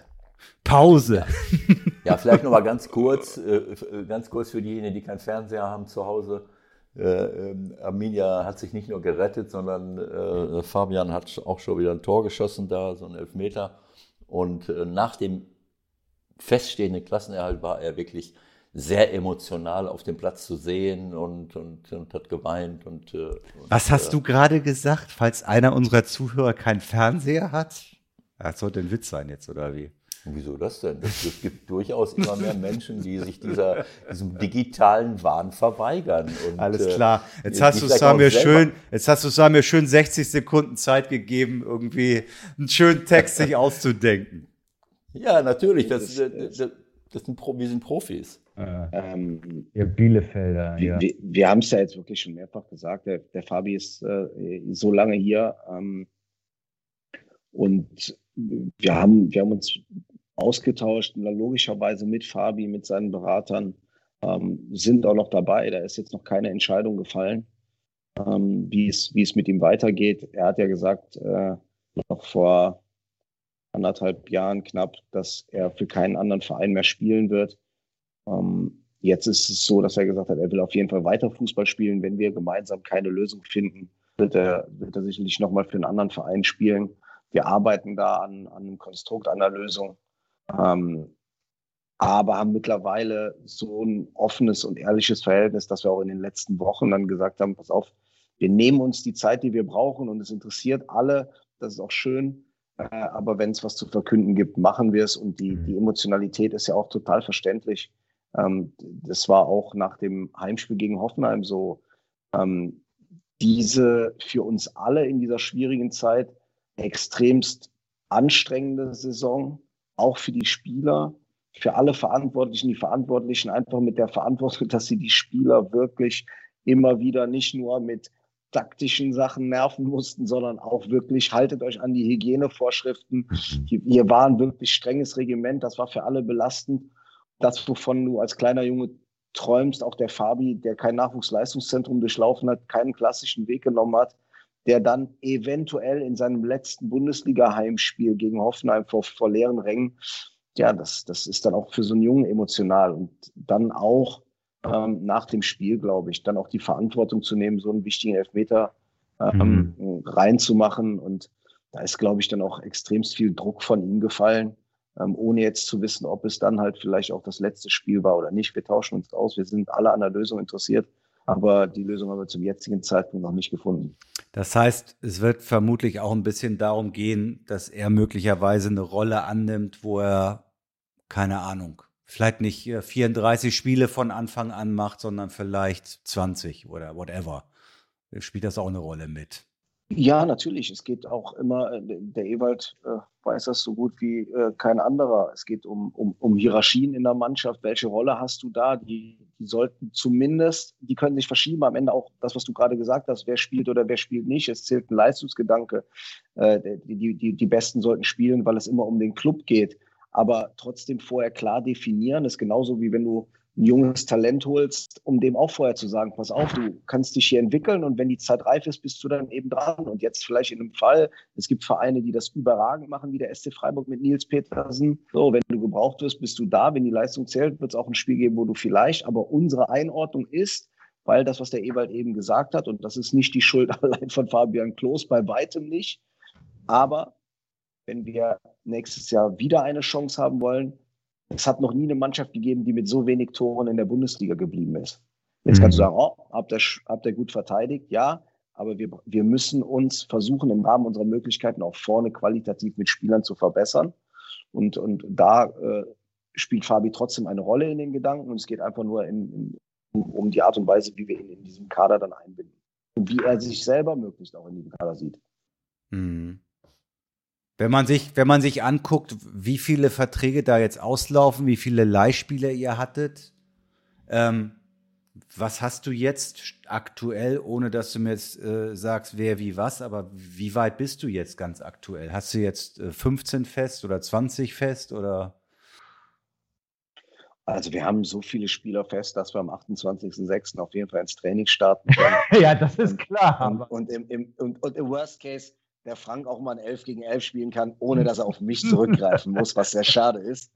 Pause.
Ja, vielleicht noch mal ganz kurz, äh, ganz kurz für diejenigen, die keinen Fernseher haben zu Hause. Äh, ähm, Arminia hat sich nicht nur gerettet, sondern äh, Fabian hat auch schon wieder ein Tor geschossen da, so ein Elfmeter. Und äh, nach dem feststehenden Klassenerhalt war er wirklich sehr emotional auf dem Platz zu sehen und, und, und hat geweint. Und,
äh, und Was hast äh, du gerade gesagt, falls einer unserer Zuhörer keinen Fernseher hat? Das sollte ein Witz sein jetzt, oder wie?
Wieso das denn? Es gibt durchaus immer mehr Menschen, die sich dieser, diesem digitalen Wahn verweigern.
Und, Alles äh, klar. Jetzt hast du Samir schön, jetzt hast du Samir schön 60 Sekunden Zeit gegeben, irgendwie einen schönen Text sich auszudenken.
Ja, natürlich. Das, das, das, das sind, wir sind Profis.
Äh, ähm, ihr Bielefelder,
wir,
ja.
Wir, wir haben es ja jetzt wirklich schon mehrfach gesagt, der, der Fabi ist äh, so lange hier ähm, und wir haben, wir haben uns ausgetauscht, logischerweise mit Fabi, mit seinen Beratern, ähm, sind auch noch dabei. Da ist jetzt noch keine Entscheidung gefallen, ähm, wie es mit ihm weitergeht. Er hat ja gesagt, äh, noch vor anderthalb Jahren knapp, dass er für keinen anderen Verein mehr spielen wird. Ähm, jetzt ist es so, dass er gesagt hat, er will auf jeden Fall weiter Fußball spielen. Wenn wir gemeinsam keine Lösung finden, wird er, wird er sicherlich nochmal für einen anderen Verein spielen. Wir arbeiten da an, an einem Konstrukt, an einer Lösung. Ähm, aber haben mittlerweile so ein offenes und ehrliches Verhältnis, dass wir auch in den letzten Wochen dann gesagt haben, pass auf, wir nehmen uns die Zeit, die wir brauchen und es interessiert alle. Das ist auch schön. Äh, aber wenn es was zu verkünden gibt, machen wir es. Und die, die mhm. Emotionalität ist ja auch total verständlich. Ähm, das war auch nach dem Heimspiel gegen Hoffenheim so. Ähm, diese für uns alle in dieser schwierigen Zeit extremst anstrengende Saison, auch für die Spieler, für alle Verantwortlichen, die Verantwortlichen einfach mit der Verantwortung, dass sie die Spieler wirklich immer wieder nicht nur mit taktischen Sachen nerven mussten, sondern auch wirklich haltet euch an die Hygienevorschriften. Mhm. Hier war ein wirklich strenges Regiment, das war für alle belastend das, wovon du als kleiner Junge träumst, auch der Fabi, der kein Nachwuchsleistungszentrum durchlaufen hat, keinen klassischen Weg genommen hat, der dann eventuell in seinem letzten Bundesliga-Heimspiel gegen Hoffenheim vor, vor leeren Rängen, ja, das, das ist dann auch für so einen Jungen emotional und dann auch ähm, nach dem Spiel, glaube ich, dann auch die Verantwortung zu nehmen, so einen wichtigen Elfmeter ähm, mhm. reinzumachen und da ist, glaube ich, dann auch extremst viel Druck von ihm gefallen ähm, ohne jetzt zu wissen, ob es dann halt vielleicht auch das letzte Spiel war oder nicht. Wir tauschen uns aus, wir sind alle an der Lösung interessiert, aber die Lösung haben wir zum jetzigen Zeitpunkt noch nicht gefunden.
Das heißt, es wird vermutlich auch ein bisschen darum gehen, dass er möglicherweise eine Rolle annimmt, wo er, keine Ahnung, vielleicht nicht 34 Spiele von Anfang an macht, sondern vielleicht 20 oder whatever. Spielt das auch eine Rolle mit?
Ja, natürlich. Es geht auch immer, äh, der Ewald äh, weiß das so gut wie äh, kein anderer. Es geht um, um, um Hierarchien in der Mannschaft. Welche Rolle hast du da? Die, die sollten zumindest, die können sich verschieben. Am Ende auch das, was du gerade gesagt hast, wer spielt oder wer spielt nicht. Es zählt ein Leistungsgedanke. Äh, die, die, die Besten sollten spielen, weil es immer um den Club geht. Aber trotzdem vorher klar definieren, ist genauso wie wenn du ein junges Talent holst, um dem auch vorher zu sagen, pass auf, du kannst dich hier entwickeln und wenn die Zeit reif ist, bist du dann eben dran. Und jetzt vielleicht in einem Fall, es gibt Vereine, die das überragend machen, wie der SC Freiburg mit Nils Petersen. So, wenn du gebraucht wirst, bist du da. Wenn die Leistung zählt, wird es auch ein Spiel geben, wo du vielleicht, aber unsere Einordnung ist, weil das, was der Ewald eben gesagt hat, und das ist nicht die Schuld allein von Fabian Klos, bei weitem nicht. Aber wenn wir nächstes Jahr wieder eine Chance haben wollen, es hat noch nie eine Mannschaft gegeben, die mit so wenig Toren in der Bundesliga geblieben ist. Jetzt kannst du mhm. sagen, oh, habt ihr, habt ihr gut verteidigt? Ja, aber wir, wir müssen uns versuchen, im Rahmen unserer Möglichkeiten auch vorne qualitativ mit Spielern zu verbessern. Und, und da äh, spielt Fabi trotzdem eine Rolle in den Gedanken. Und es geht einfach nur in, in, um die Art und Weise, wie wir ihn in diesem Kader dann einbinden. Und wie er sich selber möglichst auch in diesem Kader sieht.
Mhm. Wenn man sich, wenn man sich anguckt, wie viele Verträge da jetzt auslaufen, wie viele Leihspieler ihr hattet, ähm, was hast du jetzt aktuell, ohne dass du mir jetzt äh, sagst, wer wie was, aber wie weit bist du jetzt ganz aktuell? Hast du jetzt äh, 15 fest oder 20 fest oder?
Also wir haben so viele Spieler fest, dass wir am 28.06. auf jeden Fall ins Training starten
können. ja, das ist klar.
Und, und, im, im, und, und im Worst Case der Frank auch mal ein 11 gegen 11 spielen kann, ohne dass er auf mich zurückgreifen muss, was sehr schade ist.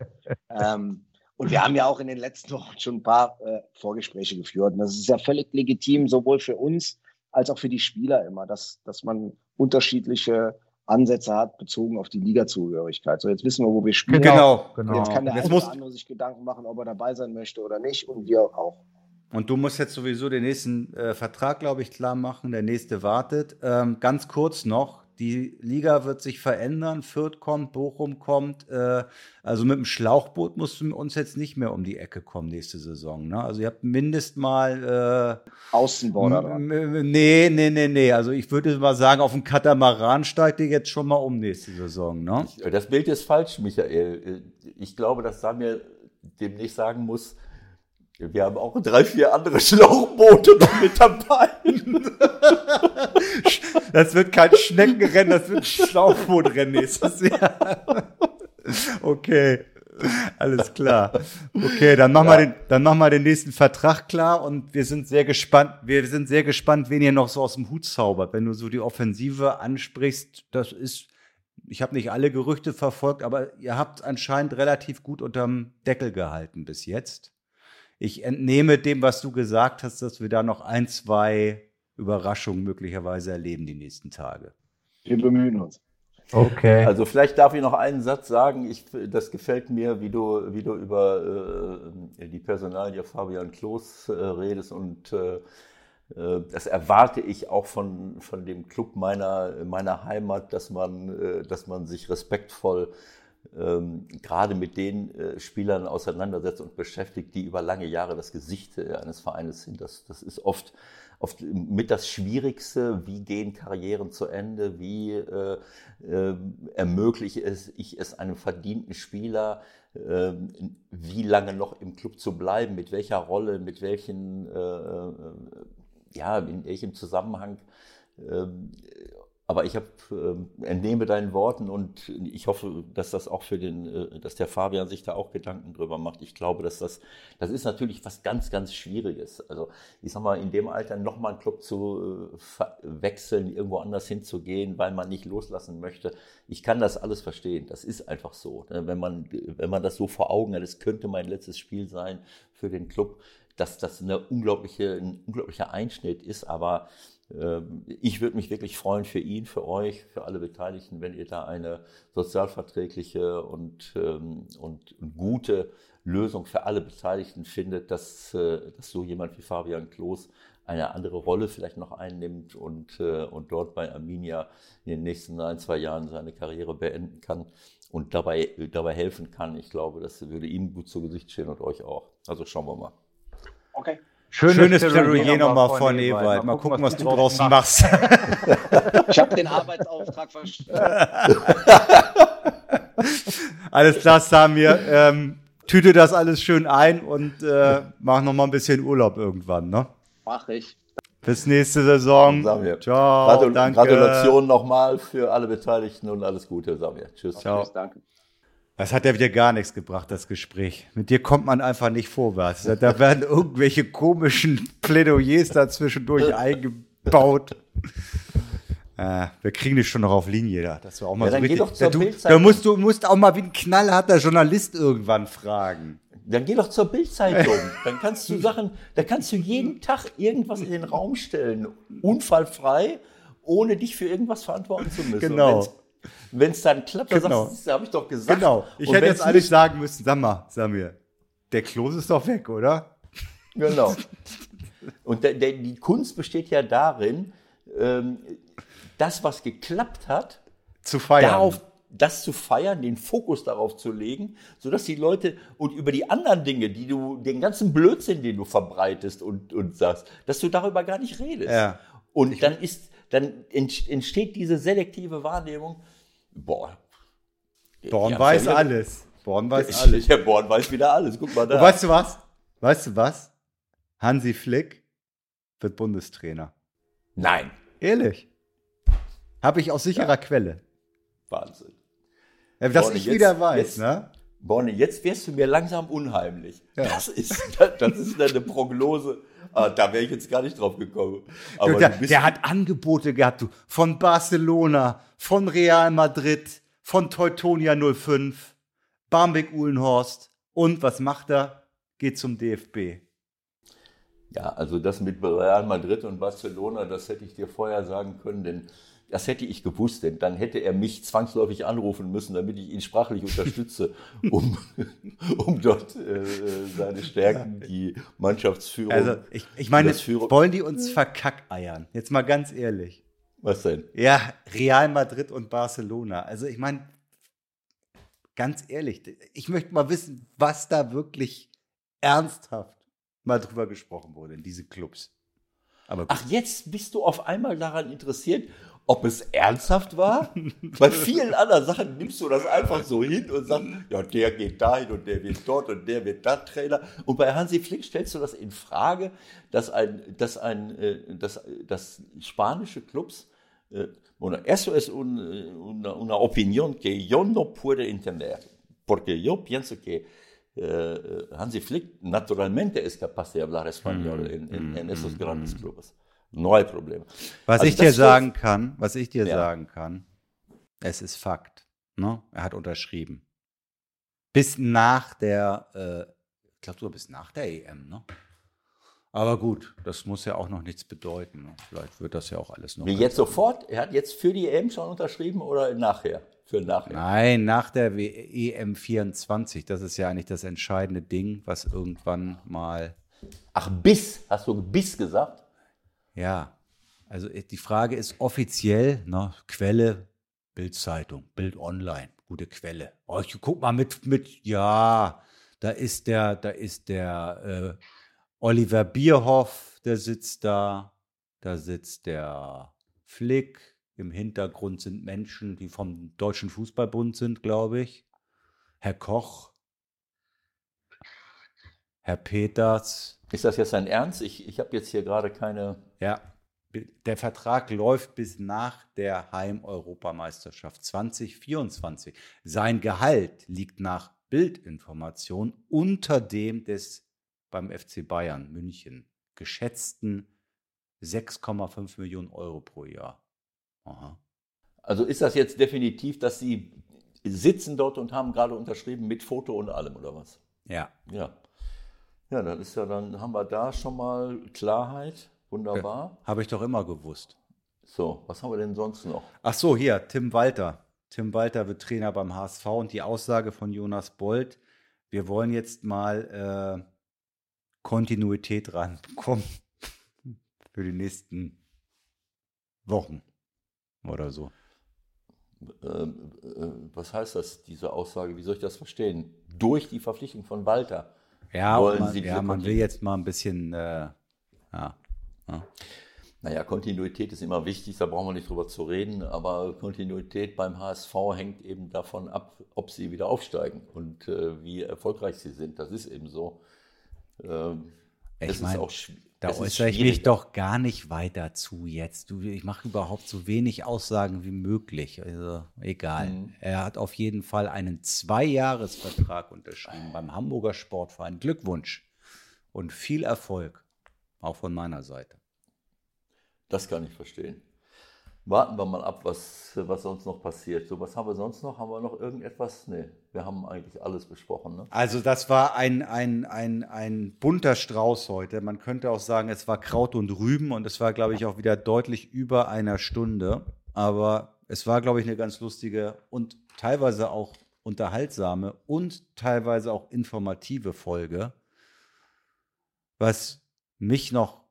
Ähm, und wir haben ja auch in den letzten Wochen schon ein paar äh, Vorgespräche geführt. Und das ist ja völlig legitim, sowohl für uns als auch für die Spieler immer, dass, dass man unterschiedliche Ansätze hat, bezogen auf die Ligazugehörigkeit. So, jetzt wissen wir, wo wir spielen.
Genau, genau.
Jetzt kann der
jetzt
eine oder andere sich Gedanken machen, ob er dabei sein möchte oder nicht. Und wir auch.
Und du musst jetzt sowieso den nächsten äh, Vertrag, glaube ich, klar machen. Der nächste wartet. Ähm, ganz kurz noch, die Liga wird sich verändern. Fürth kommt, Bochum kommt. Äh, also mit dem Schlauchboot musst du uns jetzt nicht mehr um die Ecke kommen nächste Saison. Ne? Also ihr habt mindest mal
äh, Außenborder.
Nee, nee, nee, nee. Also ich würde mal sagen, auf dem Katamaran steigt ihr jetzt schon mal um nächste Saison. Ne?
Das Bild ist falsch, Michael. Ich glaube, dass Samir demnächst sagen muss, wir haben auch drei, vier andere Schlauchboote noch mit dabei.
Das wird kein Schneckenrennen, das wird ein Schlauchbootrennen nächstes Jahr. Okay. Alles klar. Okay, dann machen ja. wir den, dann machen wir den nächsten Vertrag klar und wir sind sehr gespannt. Wir sind sehr gespannt, wen ihr noch so aus dem Hut zaubert. Wenn du so die Offensive ansprichst, das ist, ich habe nicht alle Gerüchte verfolgt, aber ihr habt anscheinend relativ gut unterm Deckel gehalten bis jetzt. Ich entnehme dem, was du gesagt hast, dass wir da noch ein, zwei Überraschungen möglicherweise erleben die nächsten Tage.
Wir bemühen uns.
Okay. Also vielleicht darf ich noch einen Satz sagen. Ich, das gefällt mir, wie du, wie du über äh, die Personalie Fabian Klos äh, redest und äh, äh, das erwarte ich auch von, von dem Club meiner, meiner Heimat, dass man, äh, dass man sich respektvoll ähm, gerade mit den äh, Spielern auseinandersetzt und beschäftigt, die über lange Jahre das Gesicht äh, eines Vereines sind. Das, das ist oft oft mit das Schwierigste, wie gehen Karrieren zu Ende, wie äh, äh, ermögliche es, ich es einem verdienten Spieler, äh, wie lange noch im Club zu bleiben, mit welcher Rolle, mit welchen, äh, äh, ja, in welchem Zusammenhang. Aber ich hab, äh, entnehme deinen Worten und ich hoffe, dass das auch für den, äh, dass der Fabian sich da auch Gedanken drüber macht. Ich glaube, dass das, das ist natürlich was ganz, ganz Schwieriges. Also ich sag mal, in dem Alter nochmal einen Club zu äh, wechseln, irgendwo anders hinzugehen, weil man nicht loslassen möchte. Ich kann das alles verstehen. Das ist einfach so. Ne? Wenn man, wenn man das so vor Augen hat, es könnte mein letztes Spiel sein für den Club, dass das eine unglaubliche, ein unglaublicher Einschnitt ist, aber ich würde mich wirklich freuen für ihn, für euch, für alle Beteiligten, wenn ihr da eine sozialverträgliche und, ähm, und, und gute Lösung für alle Beteiligten findet, dass, äh, dass so jemand wie Fabian Klos eine andere Rolle vielleicht noch einnimmt und, äh, und dort bei Arminia in den nächsten ein, zwei Jahren seine Karriere beenden kann und dabei, dabei helfen kann. Ich glaube, das würde ihm gut zu Gesicht stehen und euch auch. Also schauen wir mal.
Okay. Schönes, Schönes Plädoyer nochmal von Ewald. Mal, mal gucken, was, was du draußen machst.
ich habe den Arbeitsauftrag verstanden.
alles klar, Samir. Ähm, tüte das alles schön ein und äh, mach noch mal ein bisschen Urlaub irgendwann, ne?
Mach ich.
Bis nächste Saison.
Samir. Ciao. Gratul danke. Gratulation nochmal für alle Beteiligten und alles Gute, Samir. Tschüss.
Ciao. Tschüss, danke. Das hat ja wieder gar nichts gebracht, das Gespräch. Mit dir kommt man einfach nicht vorwärts. Da werden irgendwelche komischen Plädoyers dazwischendurch eingebaut. Äh, wir kriegen dich schon noch auf Linie da. Das war auch mal ja, so richtig. Doch zur du, da musst du musst auch mal wie ein knallharter Journalist irgendwann fragen.
Dann geh doch zur Bildzeitung. Dann kannst du Sachen, da kannst du jeden Tag irgendwas in den Raum stellen, unfallfrei, ohne dich für irgendwas verantworten zu müssen.
Genau.
Wenn es dann klappt, dann genau. sagst du, habe ich doch gesagt.
Genau. Ich Und hätte jetzt eigentlich sagen müssen, sag mal, Samir, der Klos ist doch weg, oder?
Genau. Und der, der, die Kunst besteht ja darin, ähm, das, was geklappt hat,
zu feiern.
Darauf, das zu feiern, den Fokus darauf zu legen, sodass die Leute und über die anderen Dinge, die du, den ganzen Blödsinn, den du verbreitest und, und sagst, dass du darüber gar nicht redest.
Ja.
Und ich dann ist, dann entsteht diese selektive Wahrnehmung, boah.
Born weiß ja alles. Born weiß alles.
Ja, Born weiß wieder alles. Guck mal da.
Und weißt du was? Weißt du was? Hansi Flick wird Bundestrainer.
Nein.
Ehrlich. Habe ich aus sicherer ja. Quelle.
Wahnsinn.
Ja, dass Bonnie, ich jetzt, wieder weiß, jetzt, ne?
Bonnie, jetzt wirst du mir langsam unheimlich. Ja. Das, ist, das ist eine Prognose. Ah, da wäre ich jetzt gar nicht drauf gekommen.
Aber der, der hat Angebote gehabt, du, von Barcelona, von Real Madrid, von Teutonia 05, Barmbek Uhlenhorst. Und was macht er? Geht zum DFB.
Ja, also das mit Real Madrid und Barcelona, das hätte ich dir vorher sagen können, denn das hätte ich gewusst, denn dann hätte er mich zwangsläufig anrufen müssen, damit ich ihn sprachlich unterstütze, um, um dort äh, seine Stärken, die Mannschaftsführung.
Also ich, ich meine, wollen die uns verkackeiern? Jetzt mal ganz ehrlich.
Was denn?
Ja, Real Madrid und Barcelona. Also ich meine, ganz ehrlich, ich möchte mal wissen, was da wirklich ernsthaft mal drüber gesprochen wurde in diese Clubs.
Ach, jetzt bist du auf einmal daran interessiert ob es ernsthaft war. Bei vielen anderen Sachen nimmst du das einfach so hin und sagst, ja, der geht dahin und der wird dort und der wird da Trainer. Und bei Hansi Flick stellst du das in Frage, dass ein, dass ein, äh, dass, dass spanische Clubs äh, bueno, eso es un, una, una opinión que yo no puedo entender, porque yo pienso que Hansi Flick naturalmente es capaz de hablar español mm, en, en, en esos mm, grandes mm. clubes neue Probleme.
Was also ich dir sagen kann, was ich dir ja. sagen kann, es ist Fakt. Ne? Er hat unterschrieben. Bis nach der, äh, ich glaube sogar bis nach der EM, ne? Aber gut, das muss ja auch noch nichts bedeuten. Ne? Vielleicht wird das ja auch alles noch.
Wie jetzt sofort? Er hat jetzt für die EM schon unterschrieben oder nachher? Für nachher?
Nein, nach der EM 24. Das ist ja eigentlich das entscheidende Ding, was irgendwann mal.
Ach, bis, hast du bis gesagt?
Ja, also äh, die Frage ist offiziell, ne, Quelle, Bildzeitung, Bild Online, gute Quelle. Oh, ich guck mal mit, mit, ja, da ist der, da ist der äh, Oliver Bierhoff, der sitzt da, da sitzt der Flick, im Hintergrund sind Menschen, die vom Deutschen Fußballbund sind, glaube ich. Herr Koch, Herr Peters,
ist das jetzt sein Ernst? Ich, ich habe jetzt hier gerade keine.
Ja, der Vertrag läuft bis nach der Heim-Europameisterschaft 2024. Sein Gehalt liegt nach Bildinformation unter dem des beim FC Bayern München geschätzten 6,5 Millionen Euro pro Jahr.
Aha. Also ist das jetzt definitiv, dass Sie sitzen dort und haben gerade unterschrieben mit Foto und allem oder was?
Ja.
Ja. Ja, dann ist ja, dann haben wir da schon mal Klarheit. Wunderbar.
Habe ich doch immer gewusst.
So, was haben wir denn sonst noch?
Ach so, hier, Tim Walter. Tim Walter wird Trainer beim HSV und die Aussage von Jonas Bold, wir wollen jetzt mal äh, Kontinuität ranbekommen für die nächsten Wochen oder so.
Ähm, äh, was heißt das, diese Aussage? Wie soll ich das verstehen? Durch die Verpflichtung von Walter.
Ja,
wollen
man,
Sie
ja man will jetzt mal ein bisschen, äh, ja. ja.
Naja, Kontinuität ist immer wichtig, da brauchen wir nicht drüber zu reden, aber Kontinuität beim HSV hängt eben davon ab, ob sie wieder aufsteigen und äh, wie erfolgreich sie sind. Das ist eben so. Ähm,
Ich
es
mein,
ist auch schw-
Da
ist
äußere ich mich doch gar nicht weiter zu jetzt. Du, ich mache überhaupt so wenig Aussagen wie möglich. Also egal.
Mhm.
Er hat auf jeden Fall einen Zweijahresvertrag unterschrieben beim Hamburger Sportverein. Glückwunsch und viel Erfolg, auch von meiner Seite.
Das kann ich verstehen. Warten wir mal ab, was, was sonst noch passiert. So, was haben wir sonst noch? Haben wir noch irgendetwas? Nee, wir haben eigentlich alles besprochen. Ne?
Also das war ein, ein, ein, ein bunter Strauß heute. Man könnte auch sagen, es war Kraut und Rüben und es war, glaube ich, auch wieder deutlich über einer Stunde. Aber es war, glaube ich, eine ganz lustige und teilweise auch unterhaltsame und teilweise auch informative Folge. Was mich noch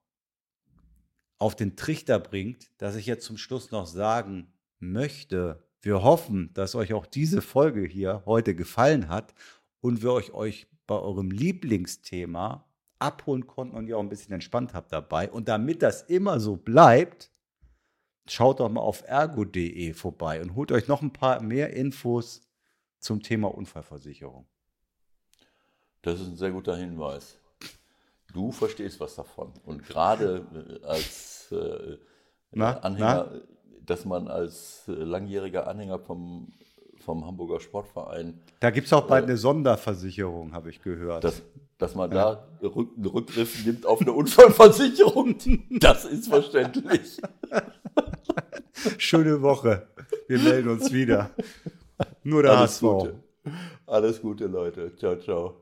auf den Trichter bringt, dass ich jetzt zum Schluss noch sagen möchte, wir hoffen, dass euch auch diese Folge hier heute gefallen hat und wir euch, euch bei eurem Lieblingsthema abholen konnten und ihr auch ein bisschen entspannt habt dabei. Und damit das immer so bleibt, schaut doch mal auf ergo.de vorbei und holt euch noch ein paar mehr Infos zum Thema Unfallversicherung.
Das ist ein sehr guter Hinweis. Du verstehst was davon. Und gerade äh, als äh,
Na,
Anhänger, dass man als äh, langjähriger Anhänger vom, vom Hamburger Sportverein,
Da gibt es auch bald eine Sonderversicherung, habe ich gehört.
dass, dass man da Rück, einen Rückgriff nimmt auf eine Unfallversicherung, das ist verständlich.
Schöne Woche. Wir melden uns wieder. Nur der
Alles
HSV.
Gute. Alles Gute, Leute. Ciao, ciao.